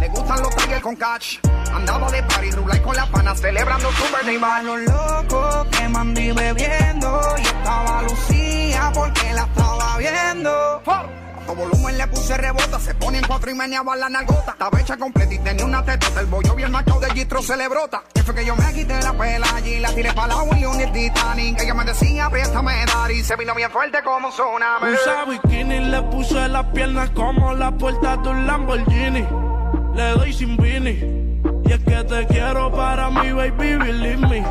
Le gustan los tigres con catch. Andaba de party, y con la pana celebrando su birthday. Va los locos que mandí bebiendo. Y estaba Lucía porque la estaba viendo. A todo volumen le puse rebota, se pone en cuatro y meneaba la nalgota. Estaba hecha completa y tenía una tetota. El bollo bien marcado de gistro se le brota. Y fue que yo me quité la pela allí, la tiré para la William y el Titanic. Ella me decía, préstame dar y se vino bien fuerte como un tsunami. Usa bikini, le puse las piernas como la puerta de un Lamborghini. Le doy sin vini. Y es que te quiero para mi baby, believe me.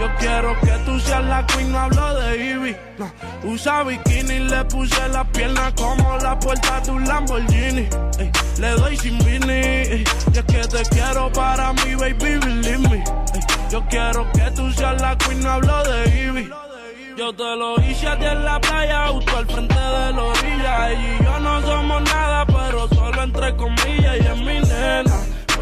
Yo quiero que tú seas la queen, no hablo de Ivy. Usa bikini, le puse las piernas como la puerta de un Lamborghini. Le doy sin vini. ey, y es que te quiero para mi baby, believe me. Yo quiero que tú seas la queen, no hablo de Ivy. Yo te lo hice a ti en la playa, justo al frente de la orilla. Ella y yo no somos nada, pero solo entre comillas. Ella es mi nena,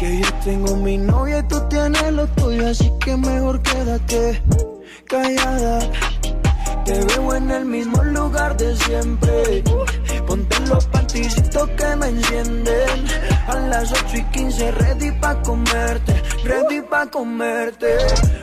Que yo tengo mi novia y tú tienes lo tuyo, así que mejor quédate callada. Te veo en el mismo lugar de siempre. Ponte los panticitos que me encienden. A las 8 y 15, ready pa' comerte. Ready pa' comerte.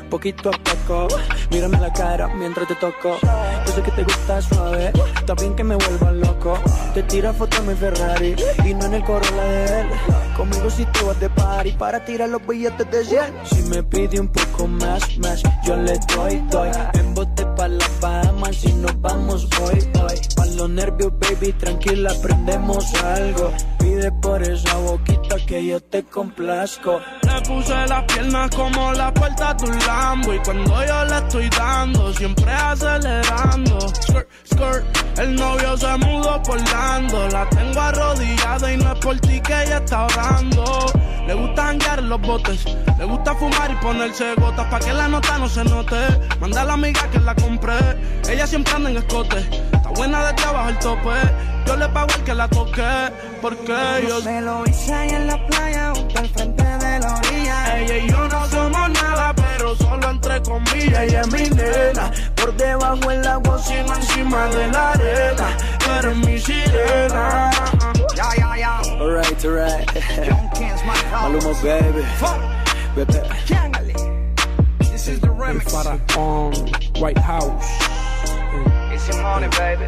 Poquito a poco, mírame la cara mientras te toco. Yo sé que te gusta suave, también que me vuelva loco. Te tira foto en mi Ferrari y no en el Corolla de él. Conmigo si tú vas de party para tirar los billetes de 100. Si me pide un poco más, más, yo le doy, doy. En pa' la Bahamas y nos vamos hoy, hoy. Pa' los nervios, baby, tranquila, aprendemos algo. Pide por esa boquita que yo te complazco. Le puse las piernas como la puerta de un Lambo. Y cuando yo le estoy dando, siempre acelerando. Skirt, skirt, el novio se mudó por dando. La tengo arrodillada y no es por ti que ella está orando. Le gusta hangar los botes, le gusta fumar y ponerse gotas pa' que la nota no se note. Manda a la amiga que la compré, ella siempre anda en escote. Está buena de abajo el tope, yo le pago el que la toque, porque yo... Me lo hice ahí en la playa, junto al frente de la orilla. Ella y yo no somos nada, pero solo entre comillas. Ella es mi nena, por debajo el agua, sino encima de la arena. Tú eres mi sirena. Ya, ya, ya. Alright, alright. Maluma, baby. This is the remix. Faraón, White House. It's your money, baby.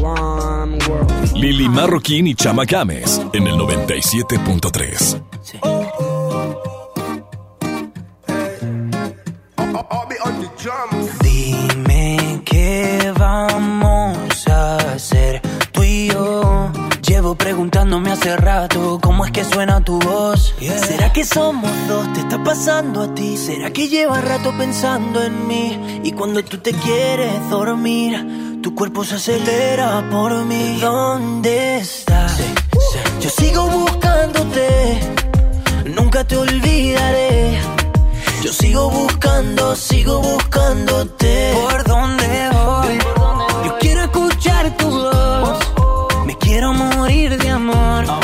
One World. Lili Marroquín y Chama Games en el 97.3. Dime que somos dos? ¿Te está pasando a ti? ¿Será que llevas rato pensando en mí? Y cuando tú te quieres dormir, tu cuerpo se acelera por mí. ¿Dónde estás? Yo sigo buscándote, nunca te olvidaré. Yo sigo buscando, sigo buscándote. ¿Por dónde voy? Yo quiero escuchar tu voz. Me quiero morir de amor.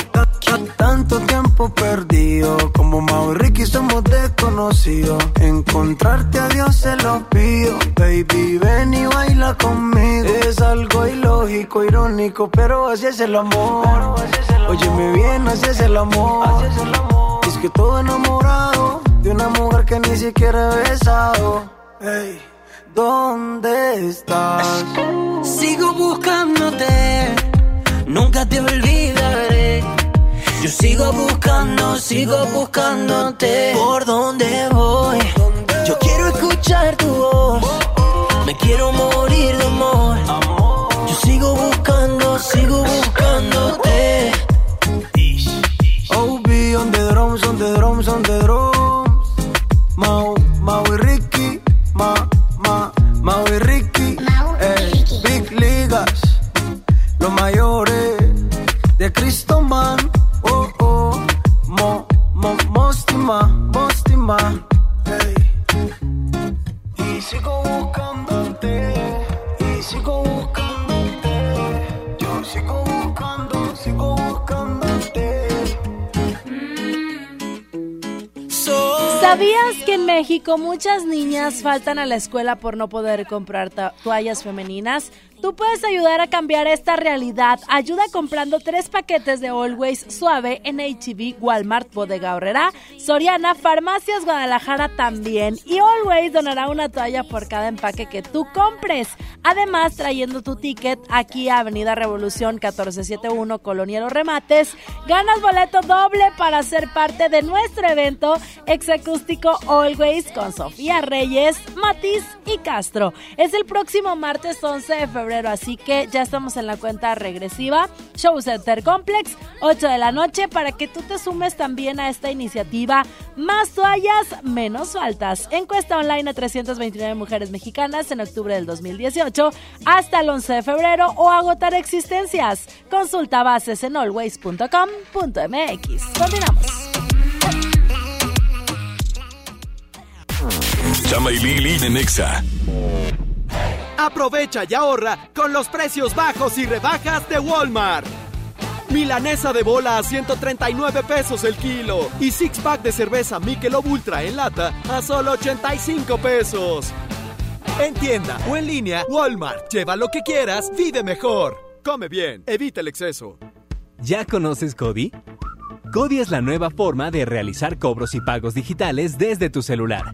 Tanto tiempo perdido, como Mau somos desconocidos. Encontrarte a Dios se lo pido, baby, ven y baila conmigo. Es algo ilógico, irónico, pero así es el amor. Óyeme bien, así es el amor. Es que todo enamorado de una mujer que ni siquiera he besado. Ey, ¿dónde estás? Sigo buscándote, nunca te olvidaré. Yo sigo buscando, sigo buscándote. ¿Por dónde voy? Yo quiero escuchar tu voz. Me quiero morir de amor. Yo sigo buscando, sigo buscándote. OB on the drums, on the drums, on the drums. Mau, Mau y Ricky, Ma, Ma, Mau y Ricky. Ey, Big Ligas, los mayores Mostima. Ey. Y sigo buscándote, y sigo buscándote. Yo sigo buscando, sigo buscándote. ¿Sabías que en México muchas niñas faltan a la escuela por no poder comprar toallas femeninas? Tú puedes ayudar a cambiar esta realidad. Ayuda comprando tres paquetes de Always Suave en HB, Walmart, Bodega Horrera, Soriana, Farmacias Guadalajara también. Y Always donará una toalla por cada empaque que tú compres. Además, trayendo tu ticket aquí a Avenida Revolución 1471, Colonia Los Remates, ganas boleto doble para ser parte de nuestro evento exacústico Always con Sofía Reyes, Matiz y Castro. Es el próximo martes 11 de febrero así que ya estamos en la cuenta regresiva. Show Center Complex, 8 de la noche, para que tú te sumes también a esta iniciativa. Más toallas, menos faltas. Encuesta online a 329 mujeres mexicanas en octubre del 2018 hasta el 11 de febrero o agotar existencias. Consulta bases en always.com.mx. Continuamos. Chama y Lili de Nexa. Aprovecha y ahorra con los precios bajos y rebajas de Walmart. Milanesa de bola a 139 pesos el kilo y six pack de cerveza Michelob Ultra en lata a solo 85 pesos. En tienda o en línea, Walmart. Lleva lo que quieras, vive mejor. Come bien, evita el exceso. ¿Ya conoces Cody? Cody es la nueva forma de realizar cobros y pagos digitales desde tu celular,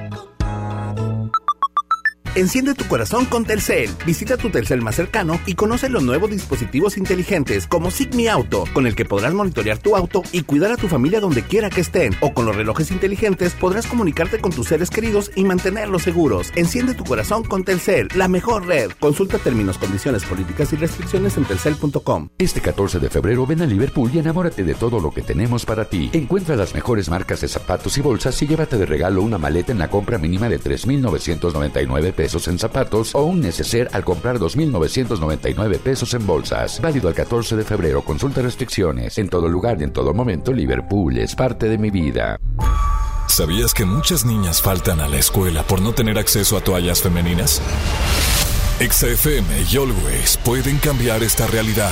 Enciende tu corazón con Telcel. Visita tu Telcel más cercano y conoce los nuevos dispositivos inteligentes como Sigmi Auto, con el que podrás monitorear tu auto y cuidar a tu familia donde quiera que estén. O con los relojes inteligentes podrás comunicarte con tus seres queridos y mantenerlos seguros. Enciende tu corazón con Telcel, la mejor red. Consulta términos, condiciones, políticas y restricciones en telcel.com. Este 14 de febrero ven a Liverpool y enamórate de todo lo que tenemos para ti. Encuentra las mejores marcas de zapatos y bolsas y llévate de regalo una maleta en la compra mínima de 3.999 pesos en zapatos o un neceser al comprar 2.999 pesos en bolsas. Válido al 14 de febrero. Consulta restricciones. En todo lugar y en todo momento, Liverpool es parte de mi vida. ¿Sabías que muchas niñas faltan a la escuela por no tener acceso a toallas femeninas? XFM y Always pueden cambiar esta realidad.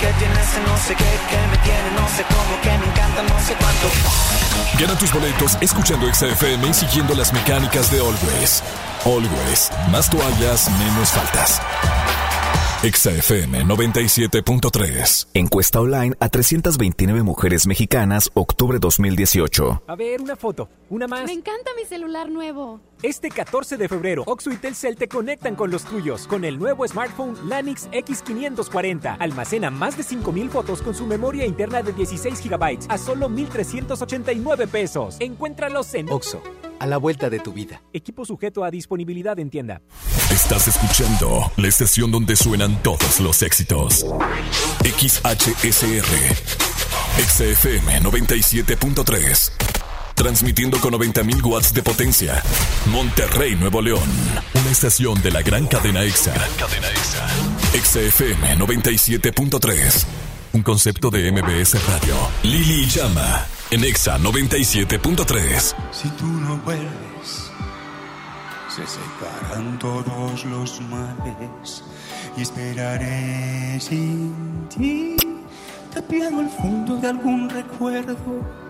Que tiene ese no sé qué, que me tiene no sé cómo, que me encanta no sé cuánto. Gana tus boletos escuchando XFM y siguiendo las mecánicas de Always. Always, más toallas, menos faltas. XFM 97.3. Encuesta online a 329 mujeres mexicanas, octubre 2018. A ver, una foto, una más. Me encanta mi celular nuevo. Este 14 de febrero, Oxo y Telcel te conectan con los tuyos con el nuevo smartphone Lanix X540. Almacena más de 5000 fotos con su memoria interna de 16 GB a solo 1389 pesos. Encuéntralos en Oxo, a la vuelta de tu vida. Equipo sujeto a disponibilidad en tienda. Estás escuchando la estación donde suenan todos los éxitos. XHSR. XFM 97.3. Transmitiendo con 90.000 watts de potencia. Monterrey, Nuevo León. Una estación de la gran cadena EXA. Gran cadena EXA. XFM 97.3. Un concepto de MBS Radio. Lili Llama. En EXA 97.3. Si tú no vuelves, se secarán todos los males y esperaré sin ti, tapiado al fondo de algún recuerdo.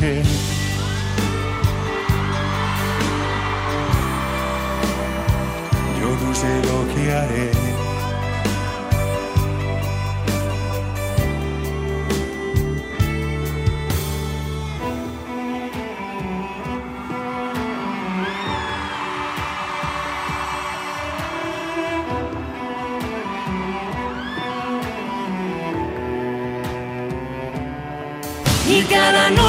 Yo no sé lo que haré.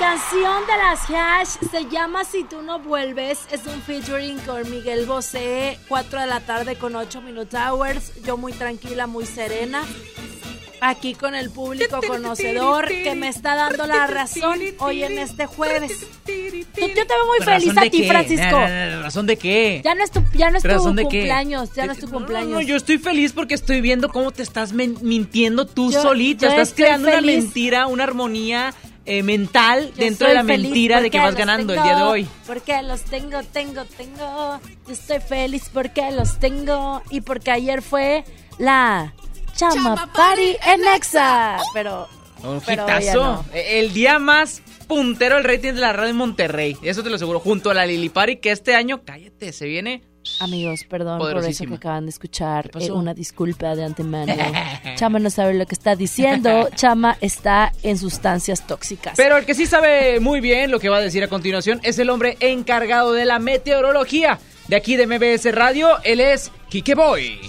La canción de las Hash. Se llama Si tú no vuelves. Es un featuring con Miguel Bosé. 4 de la tarde con 8 Minute Hours. Yo muy tranquila, muy serena. Aquí con el público conocedor que me está dando la razón hoy en este jueves. Tú- Yo te veo muy ¿Razón feliz a ti? Francisco. ¿Razón de qué? Ya no es tu, ya no es tu cumpleaños. Ya no es tu cumpleaños. No, yo estoy feliz porque estoy viendo cómo te estás mintiendo tú Yo- solita. yo Estás creando una mentira, una armonía eh, mental Yo dentro de la mentira de que vas ganando el día de hoy. Porque los tengo, tengo, tengo. Yo estoy feliz porque los tengo. Y porque ayer fue la Chama Party en Exa. Pero. Un pero hitazo. ya no. El día más puntero del rating de la radio en Monterrey. Eso te lo aseguro. Junto a la Lili Pari, que este año, cállate, se viene. Amigos, perdón por eso que acaban de escuchar. Eh, una disculpa de antemano. Chama no sabe lo que está diciendo. Chama está en sustancias tóxicas. Pero el que sí sabe muy bien lo que va a decir a continuación es el hombre encargado de la meteorología de aquí de MBS Radio. Él es Kike Boy.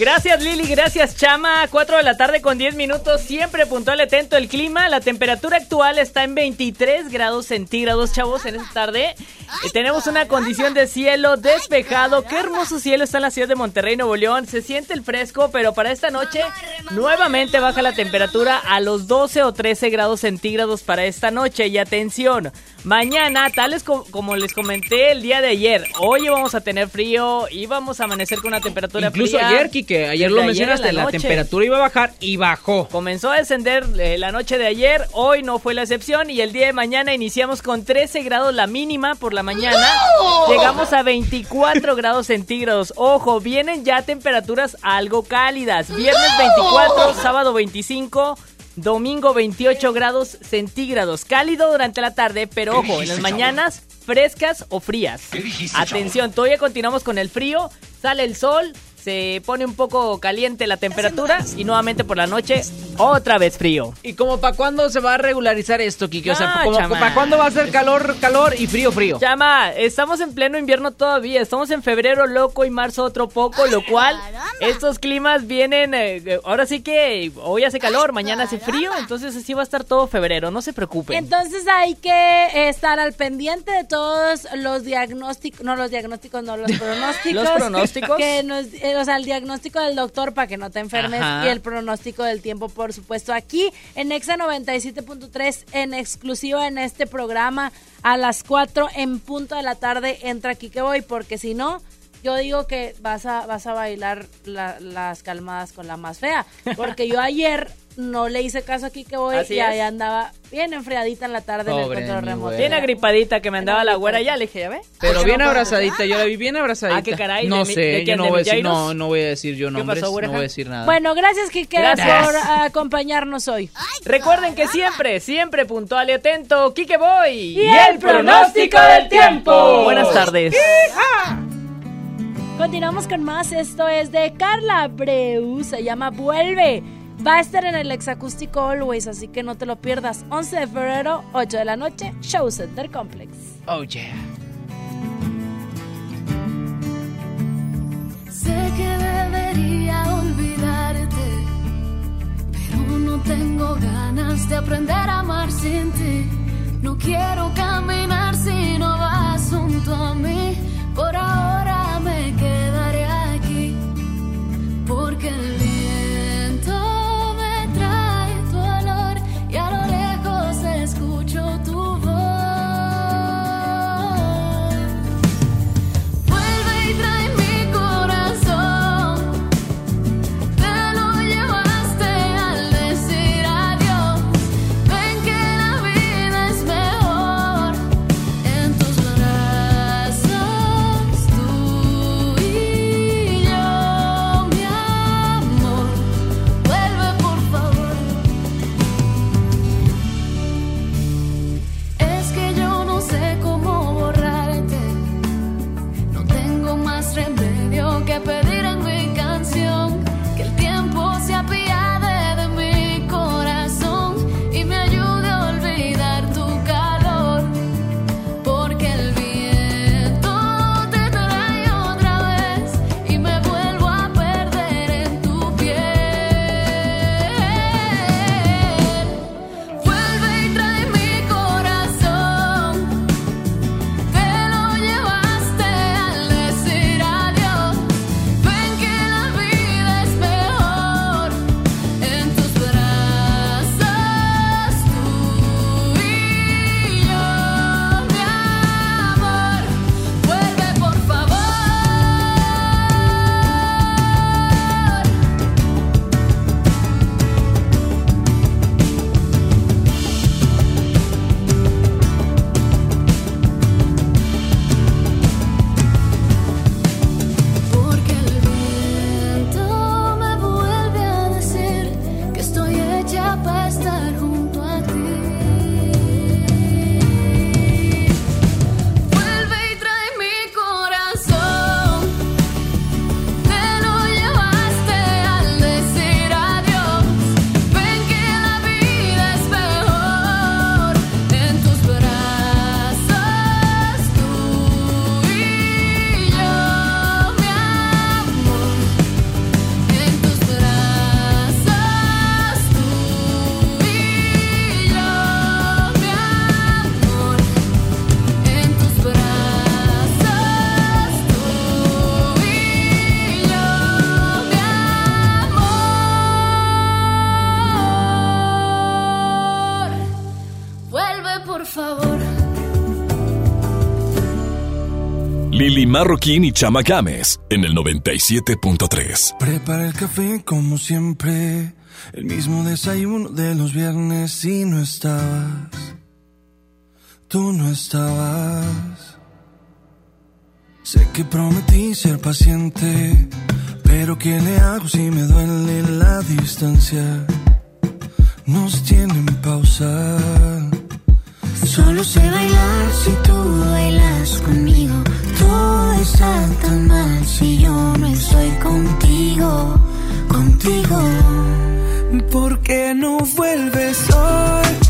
Gracias Lili, gracias Chama. 4 de la tarde con 10 minutos, siempre puntual y atento el clima. La temperatura actual está en 23 grados centígrados, chavos, en esta tarde. Eh, tenemos una condición de cielo despejado. Qué hermoso cielo está en la ciudad de Monterrey, Nuevo León. Se siente el fresco, pero para esta noche nuevamente baja la temperatura a los 12 o 13 grados centígrados para esta noche. Y atención, mañana, tales co- como les comenté el día de ayer, hoy vamos a tener frío y vamos a amanecer con una temperatura Incluso fría. ayer, Kike, ayer lo en mencionaste, la, noche. temperatura iba a bajar y bajó. Comenzó a descender eh, la noche de ayer, hoy no fue la excepción y el día de mañana iniciamos con 13 grados la mínima por la mañana. Llegamos a 24 grados centígrados. Ojo, vienen ya temperaturas algo cálidas. Viernes 24, sábado 25. Domingo 28 grados centígrados. Cálido durante la tarde, pero ojo, en las mañanas frescas o frías. Atención, todavía continuamos con el frío. Sale el sol, se pone un poco caliente la temperatura y nuevamente por la noche otra vez frío. ¿Y como para cuándo se va a regularizar esto, Kike? O sea, Ah, como- chama. ¿para cuándo va a ser calor, calor y frío, frío? Chama, estamos en pleno invierno todavía, estamos en febrero loco y marzo otro poco, lo cual estos climas vienen, eh, ahora sí que hoy hace calor, mañana hace frío, entonces así va a estar todo febrero, no se preocupen. Entonces hay que eh, estar al pendiente de todos los diagnósticos, no los diagnósticos, no los pronósticos. ¿Los pronósticos? Que nos, eh, o sea, el diagnóstico del doctor para que no te enfermes Ajá. y el pronóstico del tiempo, por supuesto, aquí en Exa 97.3 en exclusiva en este programa a las 4 en punto de la tarde entra aquí que voy porque si no yo digo que vas a vas a bailar la- las calmadas con la más fea porque yo ayer no le hice caso aquí que voy Así y ahí andaba bien enfriadita en la tarde en el control remoto. güera. Bien agripadita que me andaba la güera ya, le dije, ya ve. Pero ¿Por qué bien no abrazadita, yo la vi bien abrazadita. Ah, qué caray, No ¿de sé, de yo no voy a decir, no, no voy a decir yo ¿Qué nombres, pasó, no voy a decir nada. Bueno, gracias Kike Gracias. por ah, acompañarnos hoy. Recuerden que siempre, siempre puntual y atento, Kike Boy. Y el pronóstico del tiempo. Buenas tardes. Continuamos con más. Esto es de Carla Abreu. Se llama Vuelve. Va a estar en el exacústico Always, así que no te lo pierdas. 11 de febrero, 8 de la noche, Show Center Complex. Oh yeah. Sé que debería olvidarte, pero no tengo ganas de aprender a amar sin ti. No quiero caminar si no vas junto a mí. Por ahora me quedaré aquí, porque el Marroquín y Chama Games en el 97.3. Prepara el café como siempre, el mismo desayuno de los viernes y no estabas. Tú no estabas. Sé que prometí ser paciente, pero ¿qué le hago si me duele la distancia? Nos tienen pausa. Solo sé bailar si tú bailas conmigo todo está tan mal si yo no estoy contigo, contigo. ¿Por qué no vuelves hoy?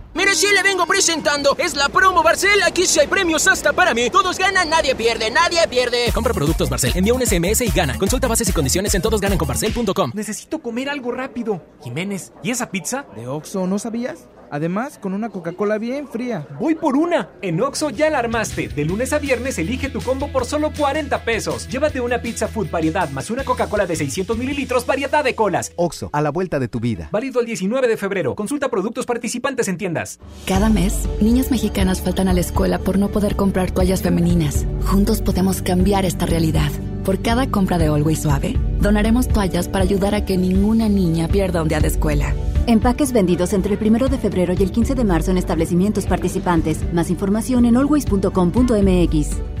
Mire, sí le vengo presentando. Es la promo Barcel. Aquí sí hay premios hasta para mí. Todos ganan, nadie pierde, nadie pierde. Compra productos Barcel, envía un SMS y gana. Consulta bases y condiciones en todosgananconbarcel.com. Necesito comer algo rápido. Jiménez, ¿y esa pizza? ¿De Oxxo no sabías? Además, con una Coca-Cola bien fría. Voy por una. En Oxo ya la armaste. De lunes a viernes elige tu combo por solo 40 pesos. Llévate una pizza food variedad más una Coca-Cola de 600 mililitros variedad de colas. Oxo, a la vuelta de tu vida. Válido el 19 de febrero. Consulta productos participantes en tiendas. Cada mes, niñas mexicanas faltan a la escuela por no poder comprar toallas femeninas. Juntos podemos cambiar esta realidad. Por cada compra de Always Suave, donaremos toallas para ayudar a que ninguna niña pierda un día de escuela. Empaques vendidos entre el primero de febrero y el 15 de marzo en establecimientos participantes. Más información en always.com.mx.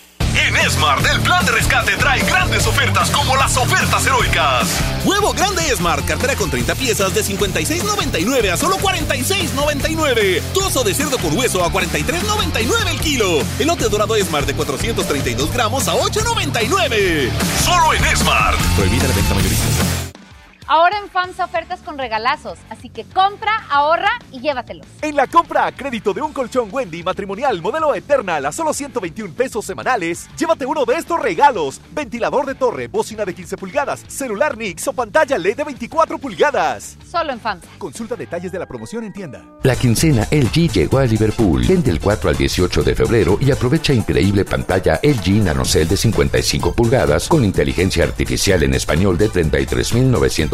En Smart, el plan de rescate trae grandes ofertas como las ofertas heroicas. Huevo grande Smart, cartera con 30 piezas de 56.99 a solo 46.99. Trozo de cerdo con hueso a 43.99 el kilo. Elote dorado Smart de 432 gramos a 8.99. Solo en Smart. Prohibida la venta mayorista. Ahora en FAMSA ofertas con regalazos, así que compra, ahorra y llévatelos. En la compra a crédito de un colchón Wendy matrimonial modelo Eternal a solo 121 pesos semanales, llévate uno de estos regalos: ventilador de torre, bocina de 15 pulgadas, celular Nix o pantalla LED de 24 pulgadas. Solo en FAMSA. Consulta detalles de la promoción en tienda. La quincena LG llegó a Liverpool. Ven del 4 al 18 de febrero y aprovecha increíble pantalla LG NanoCell de 55 pulgadas con inteligencia artificial en español de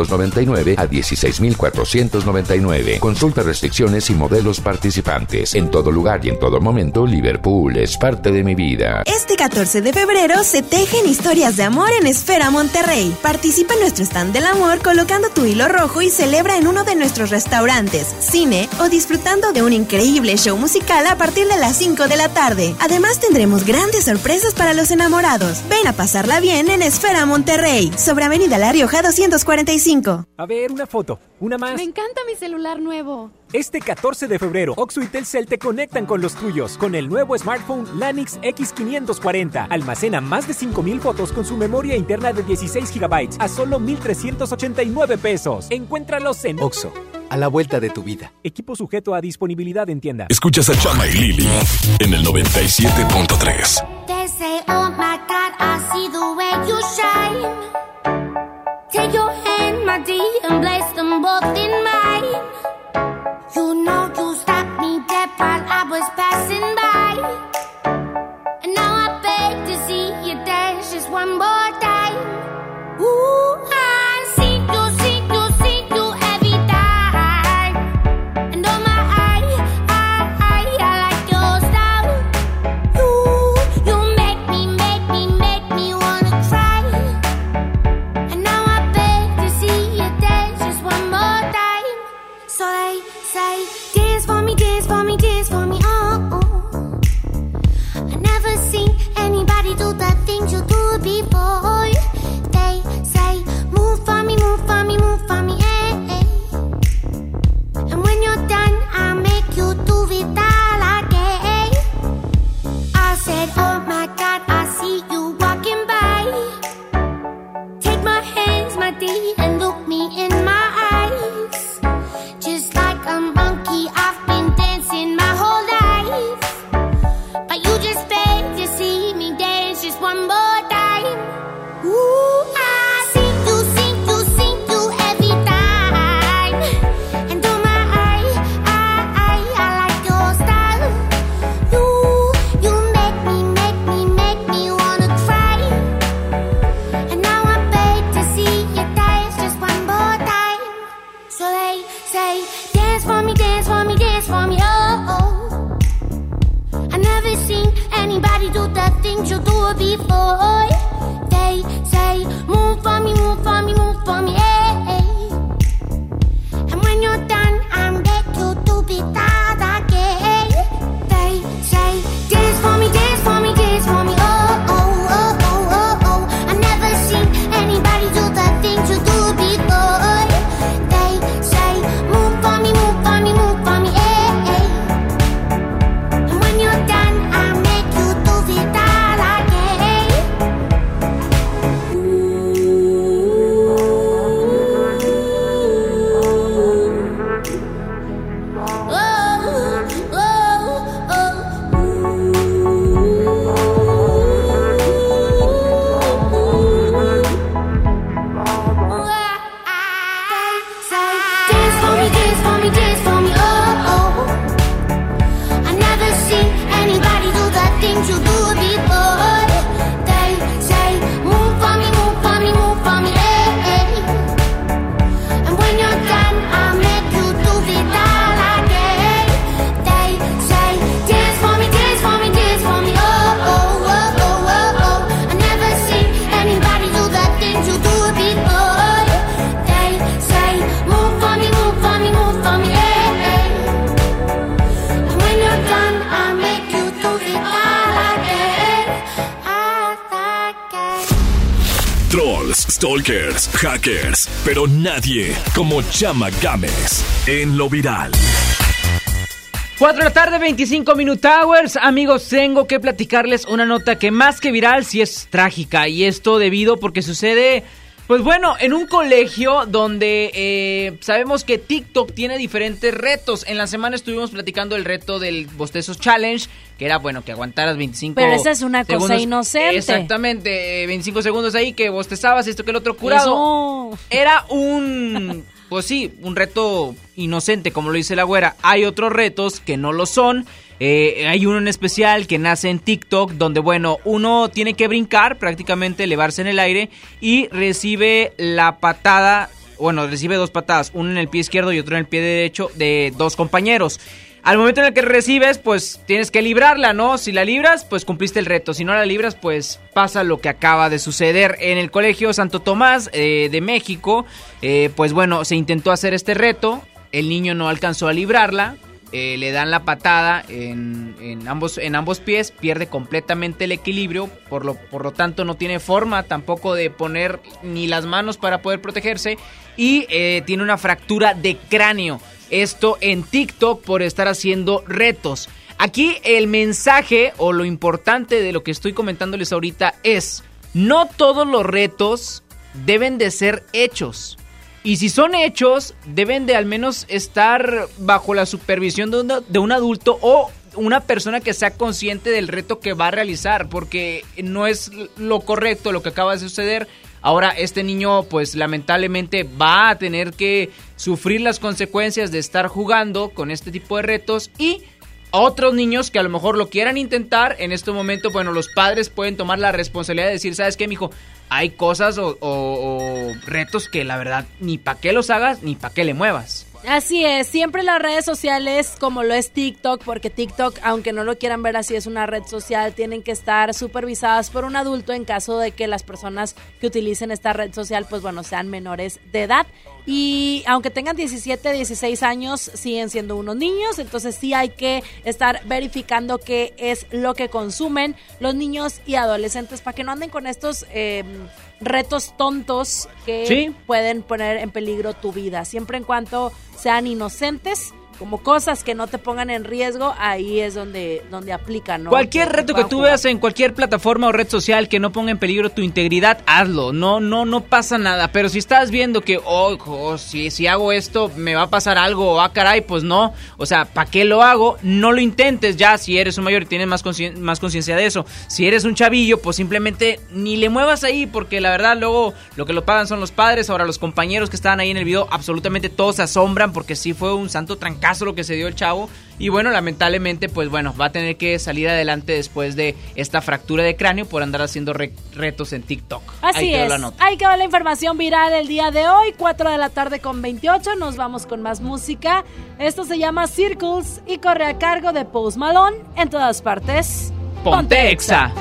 33.999 a 16.499. Consulta restricciones y modelos participantes. En todo lugar y en todo momento, Liverpool es parte de mi vida. Este 14 de febrero se tejen historias de amor en Esfera Monterrey. Participa en nuestro stand del amor colocando tu hilo rojo y celebra en uno de nuestros restaurantes, cine o disfrutando de un increíble show musical a partir de las 5 de la tarde. Además tendremos grandes sorpresas para los enamorados. Ven a pasarla bien en Esfera Monterrey, sobre Avenida La Rioja 245. A ver, una foto, una más. Me encanta mi celular nuevo. Este 14 de febrero, Oxo y Telcel te conectan con los tuyos con el nuevo smartphone Lanix X540. Almacena más de 5000 fotos con su memoria interna de 16 GB a solo 1389 pesos. Encuéntralos en Oxo, a la vuelta de tu vida. Equipo sujeto a disponibilidad en tienda. Escuchas a Chama y Lili en el 97.3. They say, oh my God, I see the way you shine. Take your body and place them both in my Chama Games en lo viral. 4 de la tarde, 25 Minute Hours. Amigos, tengo que platicarles una nota que más que viral, sí es trágica. Y esto debido porque sucede, pues bueno, en un colegio donde eh, sabemos que TikTok tiene diferentes retos. En la semana estuvimos platicando el reto del Bostezos Challenge, que era, bueno, que aguantaras 25 Pero esa es una cosa inocente. Exactamente, eh, 25 segundos ahí que bostezabas, esto que el otro curado. Eso. Era un, pues sí, un reto inocente, como lo dice la güera. Hay otros retos que no lo son. Eh, hay uno en especial que nace en TikTok, donde, bueno, uno tiene que brincar, prácticamente elevarse en el aire y recibe la patada, bueno, recibe dos patadas, una en el pie izquierdo y otra en el pie derecho de dos compañeros. Al momento en el que recibes, pues tienes que librarla, ¿no? Si la libras, pues cumpliste el reto. Si no la libras, pues pasa lo que acaba de suceder en el Colegio Santo Tomás eh, de México. Eh, pues bueno, se intentó hacer este reto. El niño no alcanzó a librarla. eh, le dan la patada en, en ambos, en ambos pies, pierde completamente el equilibrio, por lo, por lo tanto no tiene forma tampoco de poner ni las manos para poder protegerse y tiene una fractura de cráneo. Esto en TikTok por estar haciendo retos. Aquí el mensaje o lo importante de lo que estoy comentándoles ahorita es, no todos los retos deben de ser hechos. Y si son hechos, deben de al menos estar bajo la supervisión de, de un adulto o una persona que sea consciente del reto que va a realizar, porque no es lo correcto lo que acaba de suceder. Ahora este niño pues lamentablemente va a tener que sufrir las consecuencias de estar jugando con este tipo de retos y otros niños que a lo mejor lo quieran intentar, en este momento, bueno, los padres pueden tomar la responsabilidad de decir, ¿sabes qué, mijo? Hay cosas o, o- o retos que la verdad ni para qué los hagas ni para qué le muevas. Así es, siempre las redes sociales como lo es TikTok, porque TikTok, aunque no lo quieran ver así, es una red social, tienen que estar supervisadas por un adulto en caso de que las personas que utilicen esta red social, pues bueno, sean menores de edad. Y aunque tengan 17, 16 años, siguen siendo unos niños, entonces sí hay que estar verificando qué es lo que consumen los niños y adolescentes para que no anden con estos eh, retos tontos que Sí. pueden poner en peligro tu vida. Siempre en cuanto sean inocentes, como cosas que no te pongan en riesgo, ahí es donde, donde aplica, ¿no? Cualquier reto que puedan tú jugar. veas en cualquier plataforma o red social que no ponga en peligro tu integridad, hazlo. No, no, no pasa nada. Pero si estás viendo que, oh, oh, si, si hago esto me va a pasar algo, o ah, caray, pues no. O sea, ¿para qué lo hago? No lo intentes ya si eres un mayor y tienes más conscien- más conciencia de eso. Si eres un chavillo, pues simplemente ni le muevas ahí, porque la verdad luego lo que lo pagan son los padres. Ahora los compañeros que estaban ahí en el video, absolutamente todos se asombran porque sí fue un santo trancazo lo que se dio el chavo. Y bueno, lamentablemente, pues bueno, va a tener que salir adelante después de esta fractura de cráneo por andar haciendo re- retos en TikTok. Así Ahí quedó es. la nota. Ahí quedó la información viral el día de hoy, 4 de la tarde con 28. Nos vamos con más música. Esto se llama Circles y corre a cargo de Post Malone en todas partes. Ponte Exa.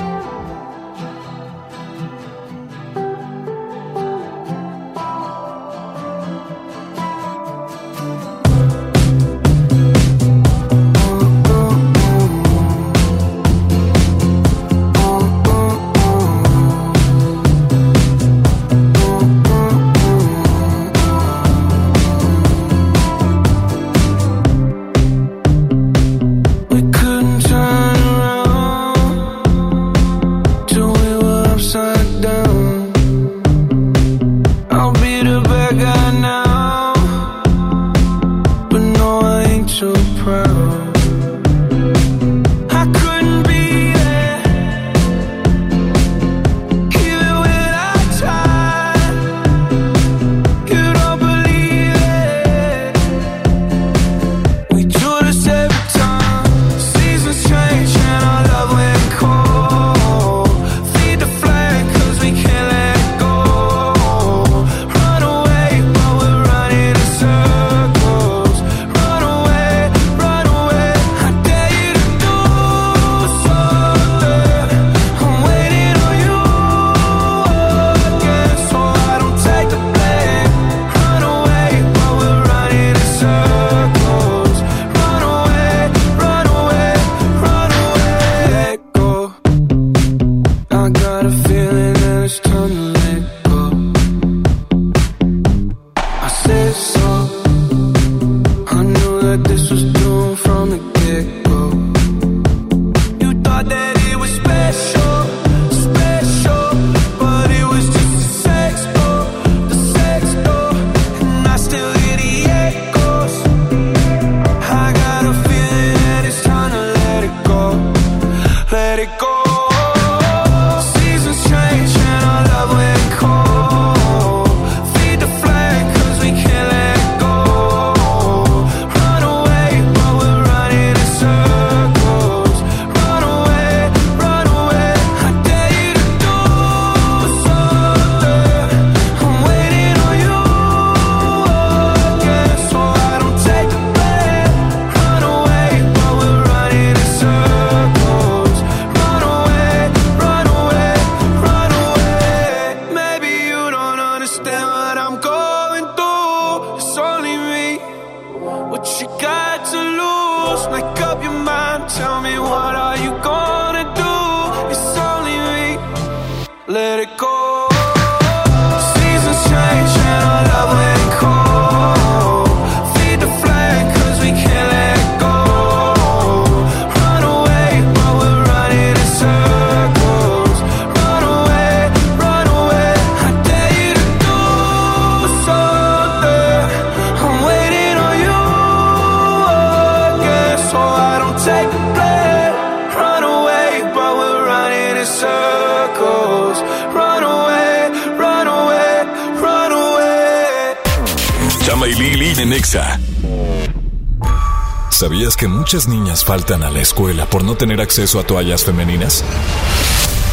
Muchas niñas faltan a la escuela por no tener acceso a toallas femeninas?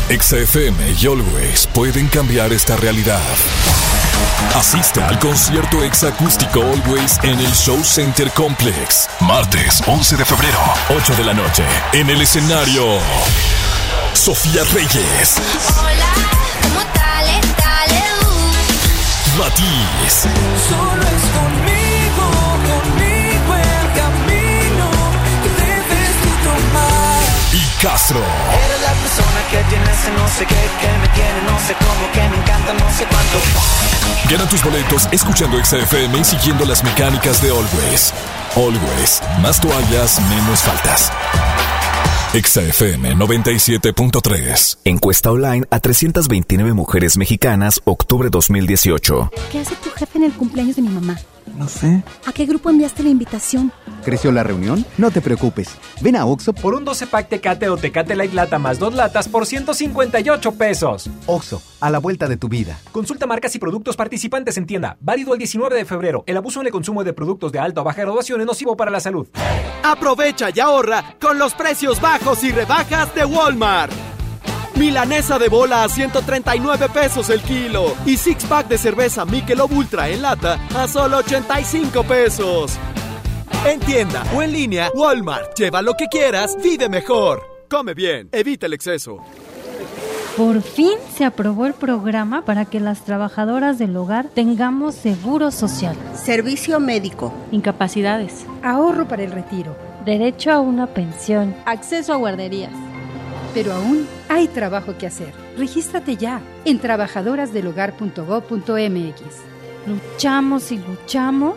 Exa FM y Always pueden cambiar esta realidad. Asiste al concierto exacústico Always en el Show Center Complex. Martes 11 de febrero, 8 de la noche. En el escenario, Sofía Reyes. Hola, ¿cómo tal? Dale, uh. Matiz. Solo es Castro. Eres la persona que tiene ese no sé qué, que me tiene no sé cómo, que me encanta no sé cuánto. Gana tus boletos escuchando XFM y siguiendo las mecánicas de Always. Always, más toallas, menos faltas. XFM 97.3. Encuesta online a 329 mujeres mexicanas, octubre 2018. ¿Qué hace tu jefe en el cumpleaños de mi mamá? No sé. ¿A qué grupo enviaste la invitación? ¿Creció la reunión? No te preocupes. Ven a Oxo Por un 12 pack Tecate o Tecate Light Lata más dos latas por 158 pesos. Oxo, a la vuelta de tu vida. Consulta marcas y productos participantes en tienda. Válido el 19 de febrero. El abuso en el consumo de productos de alta o baja graduación es nocivo para la salud. Aprovecha y ahorra con los precios bajos y rebajas de Walmart. Milanesa de bola a 139 pesos el kilo y six pack de cerveza Michelob Ultra en lata a solo 85 pesos. En tienda o en línea, Walmart. Lleva lo que quieras, vive mejor. Come bien, evita el exceso. Por fin se aprobó el programa para que las trabajadoras del hogar tengamos seguro social, Servicio médico. incapacidades, Ahorro para el retiro. derecho a una pensión. Acceso a guarderías. Pero aún hay trabajo que hacer. Regístrate ya en trabajadorasdelhogar.gov.mx. Luchamos y luchamos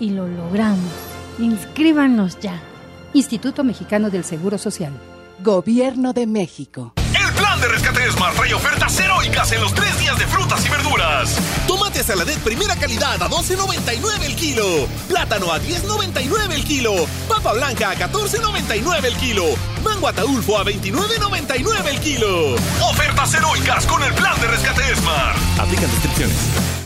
y lo logramos. Inscríbanos ya. Instituto Mexicano del Seguro Social. Gobierno de México. El plan de rescate Smart trae ofertas heroicas en los tres días de frutas y verduras. Tomate saladet primera calidad a 12.99 el kilo. Plátano a 10.99 el kilo. Papa blanca a 14.99 el kilo. Mango ataulfo a 29.99 el kilo. Ofertas heroicas con el plan de rescate Smart. Aplican restricciones.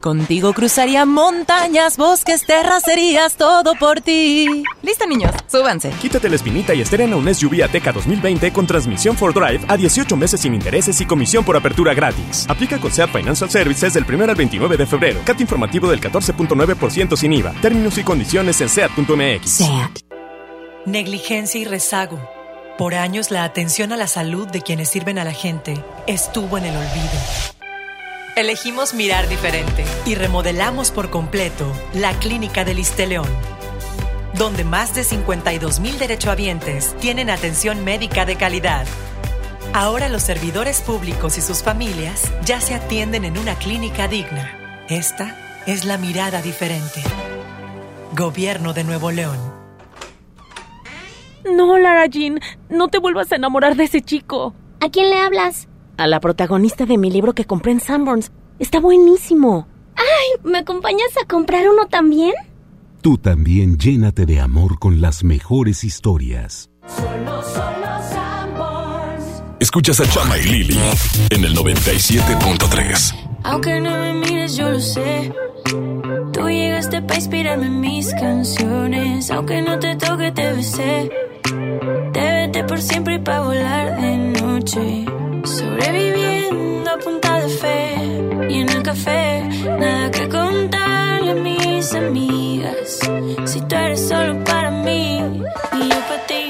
Contigo cruzaría montañas, bosques, terracerías, todo por ti. Listo, niños, súbanse. Quítate la espinita y estrena un SUV Ateca 2020 con transmisión for drive a 18 meses sin intereses y comisión por apertura gratis. Aplica con SEAT Financial Services del 1 al 29 de febrero. CAT informativo del 14.9% sin IVA. Términos y condiciones en SEAT.mx. Negligencia y rezago. Por años la atención a la salud de quienes sirven a la gente estuvo en el olvido. Elegimos mirar diferente y remodelamos por completo la Clínica del León, donde más de 52 mil derechohabientes tienen atención médica de calidad. Ahora los servidores públicos y sus familias ya se atienden en una clínica digna. Esta es la mirada diferente. Gobierno de Nuevo León. No, Lara Jean, no te vuelvas a enamorar de ese chico. ¿A quién le hablas? A la protagonista de mi libro que compré en Sanborns. Está buenísimo. Ay, ¿me acompañas a comprar uno también? Tú también llénate de amor con las mejores historias. Solo, solo Sanborns. Escuchas a Chama y Lili en el 97.3. Aunque no me mires, yo lo sé. Tú llegaste para inspirarme en mis canciones. Aunque no te toque, te besé. Te vete por siempre y para volar de noche. Sobreviviendo a punta de fe. Y en el café, nada que contarle a mis amigas. Si tú eres solo para mí y yo para ti.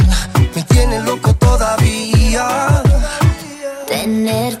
Tenerte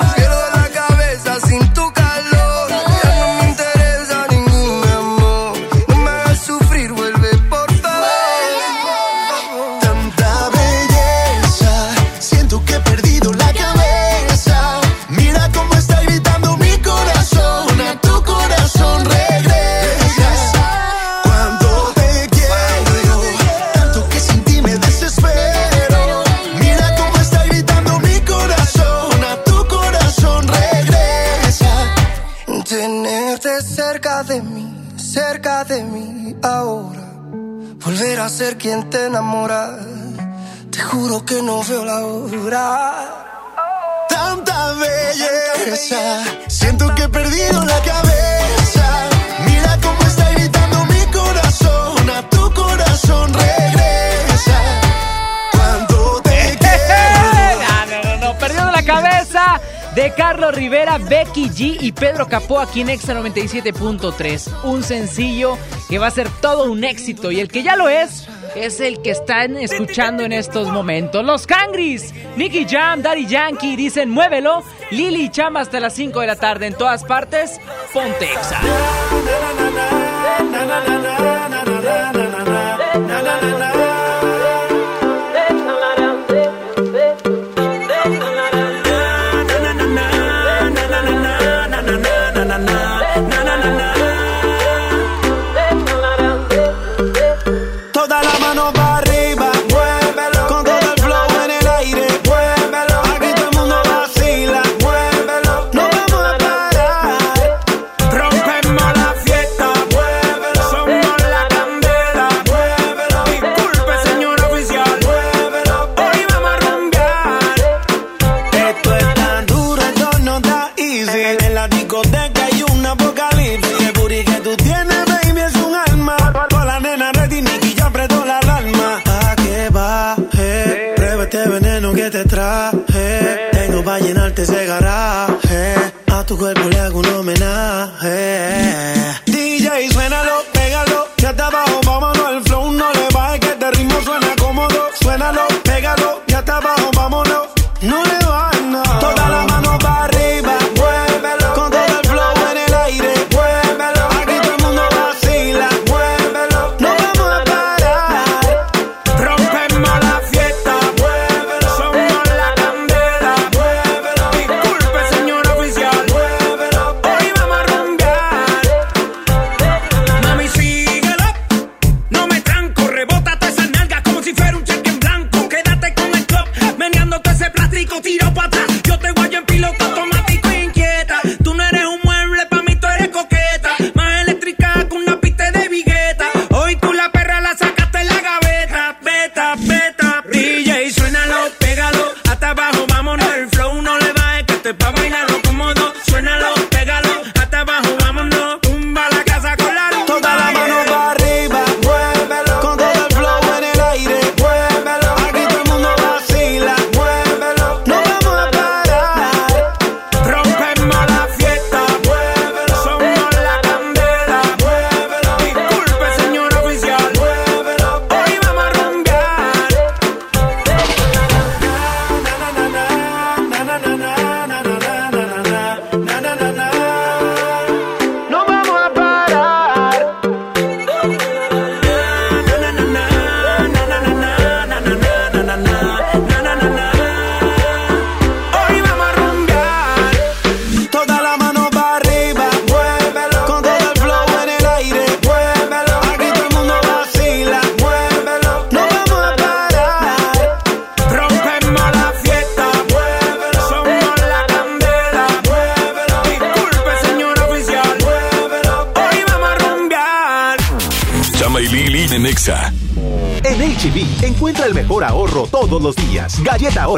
Volver a ser quien te enamora. Te juro que no veo la hora. Tanta belleza, siento que he perdido la cabeza. Mira cómo está gritando mi corazón, a tu corazón regresa. Cuando te quiero. No, no, no, no, perdiendo la cabeza de Carlos Rivera, Becky G y Pedro Capó aquí en Exa 97.3. Un sencillo que va a ser todo un éxito y el que ya lo es es el que están escuchando en estos momentos. Los Cangris, Nicky Jam, Daddy Yankee dicen muévelo. Lili y Chama hasta las 5 de la tarde en todas partes. Ponte.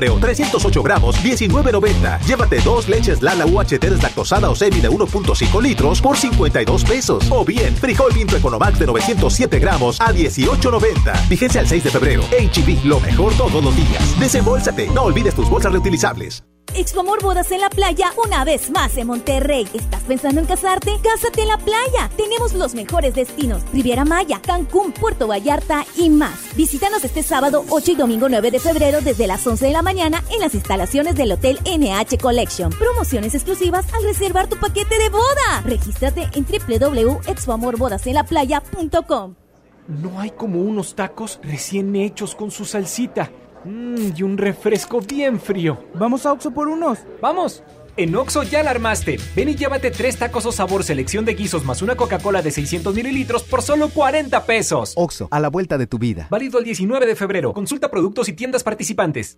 Oreo, 308 gramos, 19.90. Llévate dos leches Lala UHT deslactosada o semi de 1.5 litros por 52 pesos. O bien, frijol Vinto Economax de 907 gramos a 18.90. Vigencia al 6 de febrero. HB, lo mejor todos los días. Desembolsate, no olvides tus bolsas reutilizables. Expomor Bodas en la Playa una vez más en Monterrey. ¿Estás pensando en casarte? Cásate en la playa. Tenemos los mejores destinos. Riviera Maya, Cancún, Puerto Vallarta y más. Visítanos este sábado 8 y domingo 9 de febrero desde las 11 de la mañana en las instalaciones del Hotel NH Collection. Promociones exclusivas al reservar tu paquete de boda. Regístrate en www.expoamorbodasenlaplaya.com. No hay como unos tacos recién hechos con su salsita. Mm, y un refresco bien frío. Vamos a Oxo por unos. ¡Vamos! En Oxo ya la armaste. Ven y llévate tres tacos o sabor selección de guisos más una Coca-Cola de 600 mililitros por solo 40 pesos. Oxo, a la vuelta de tu vida. Válido el 19 de febrero. Consulta productos y tiendas participantes.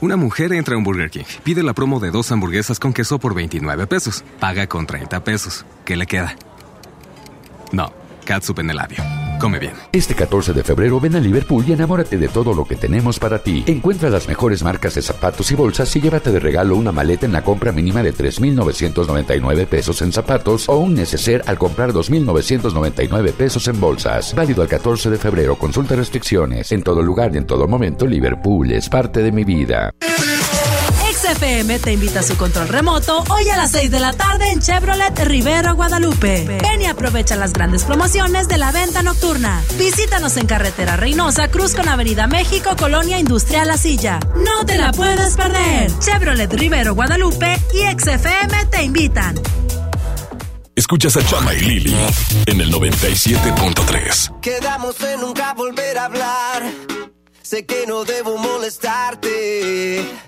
Una mujer entra a un Burger King, pide la promo de dos hamburguesas con queso por 29 pesos, paga con 30 pesos. ¿Qué le queda? No, catsup en el labio. Come bien. Este 14 de febrero ven a Liverpool y enamórate de todo lo que tenemos para ti. Encuentra las mejores marcas de zapatos y bolsas y llévate de regalo una maleta en la compra mínima de 3.999 pesos en zapatos o un neceser al comprar 2.999 pesos en bolsas. Válido al 14 de febrero. Consulta restricciones. En todo lugar y en todo momento, Liverpool es parte de mi vida. XFM te invita a su control remoto hoy a las 6 de la tarde en Chevrolet Rivero Guadalupe. Ven y aprovecha las grandes promociones de la venta nocturna. Visítanos en carretera Reynosa, Cruz con Avenida México, Colonia Industrial La Silla. No te la puedes perder. Chevrolet Rivero Guadalupe y XFM te invitan. Escuchas a Chama y Lili en el 97.3. Quedamos en nunca volver a hablar. Sé que no debo molestarte.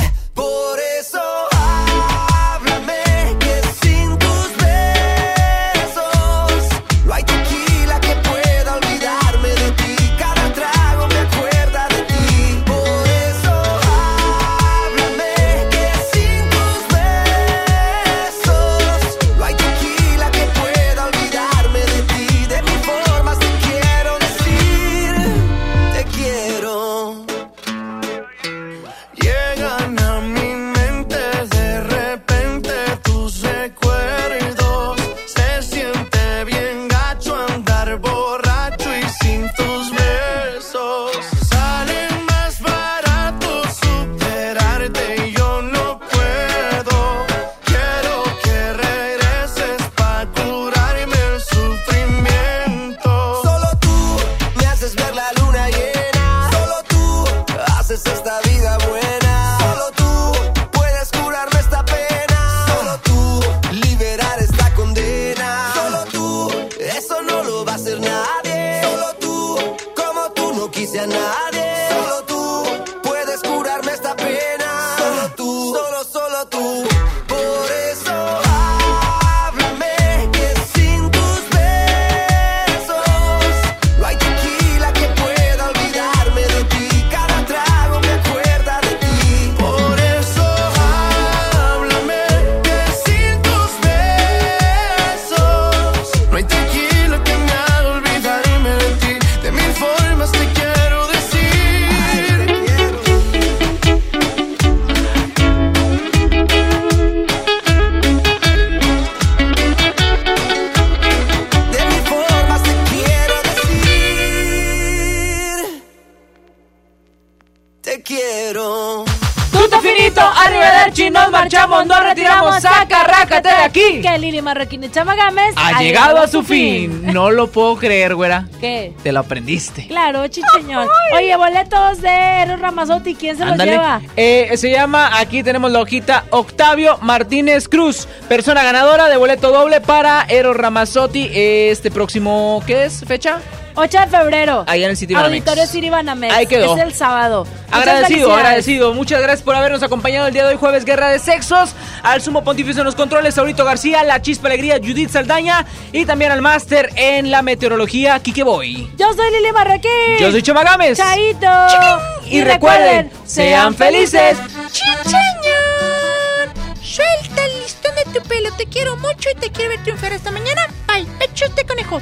Arrivederci, nos marchamos, nos retiramos, saca, rácate de aquí. Que Lili Marroquín y Chama Gámez Ha llegado a su fin. No lo puedo creer, güera. ¿Qué? Te lo aprendiste. Claro, chicheñón. Oye, boletos de Eros Ramazotti, ¿quién se los lleva? Eh, se llama, aquí tenemos la hojita, Octavio Martínez Cruz, persona ganadora de boleto doble para Eros Ramazzotti este próximo, ¿qué es? ¿Fecha? 8 de febrero. Allá en el City Banamex. Auditorio City Banamex. Ahí quedó. Es el sábado. Agradecido, agradecido. Muchas gracias por habernos acompañado el día de hoy, jueves Guerra de Sexos. Al sumo pontífice en los controles, Saurito García, la chispa alegría, Judith Saldaña. Y también al máster en la meteorología, Kike Boy. Yo soy Lili Marroquín. Yo soy Chama Gámez. Chaito. Y recuerden, sean felices. ¡Chicheñón! Suelta el listón de tu pelo. Te quiero mucho y te quiero ver triunfar esta mañana. Bye. Hecho este conejo.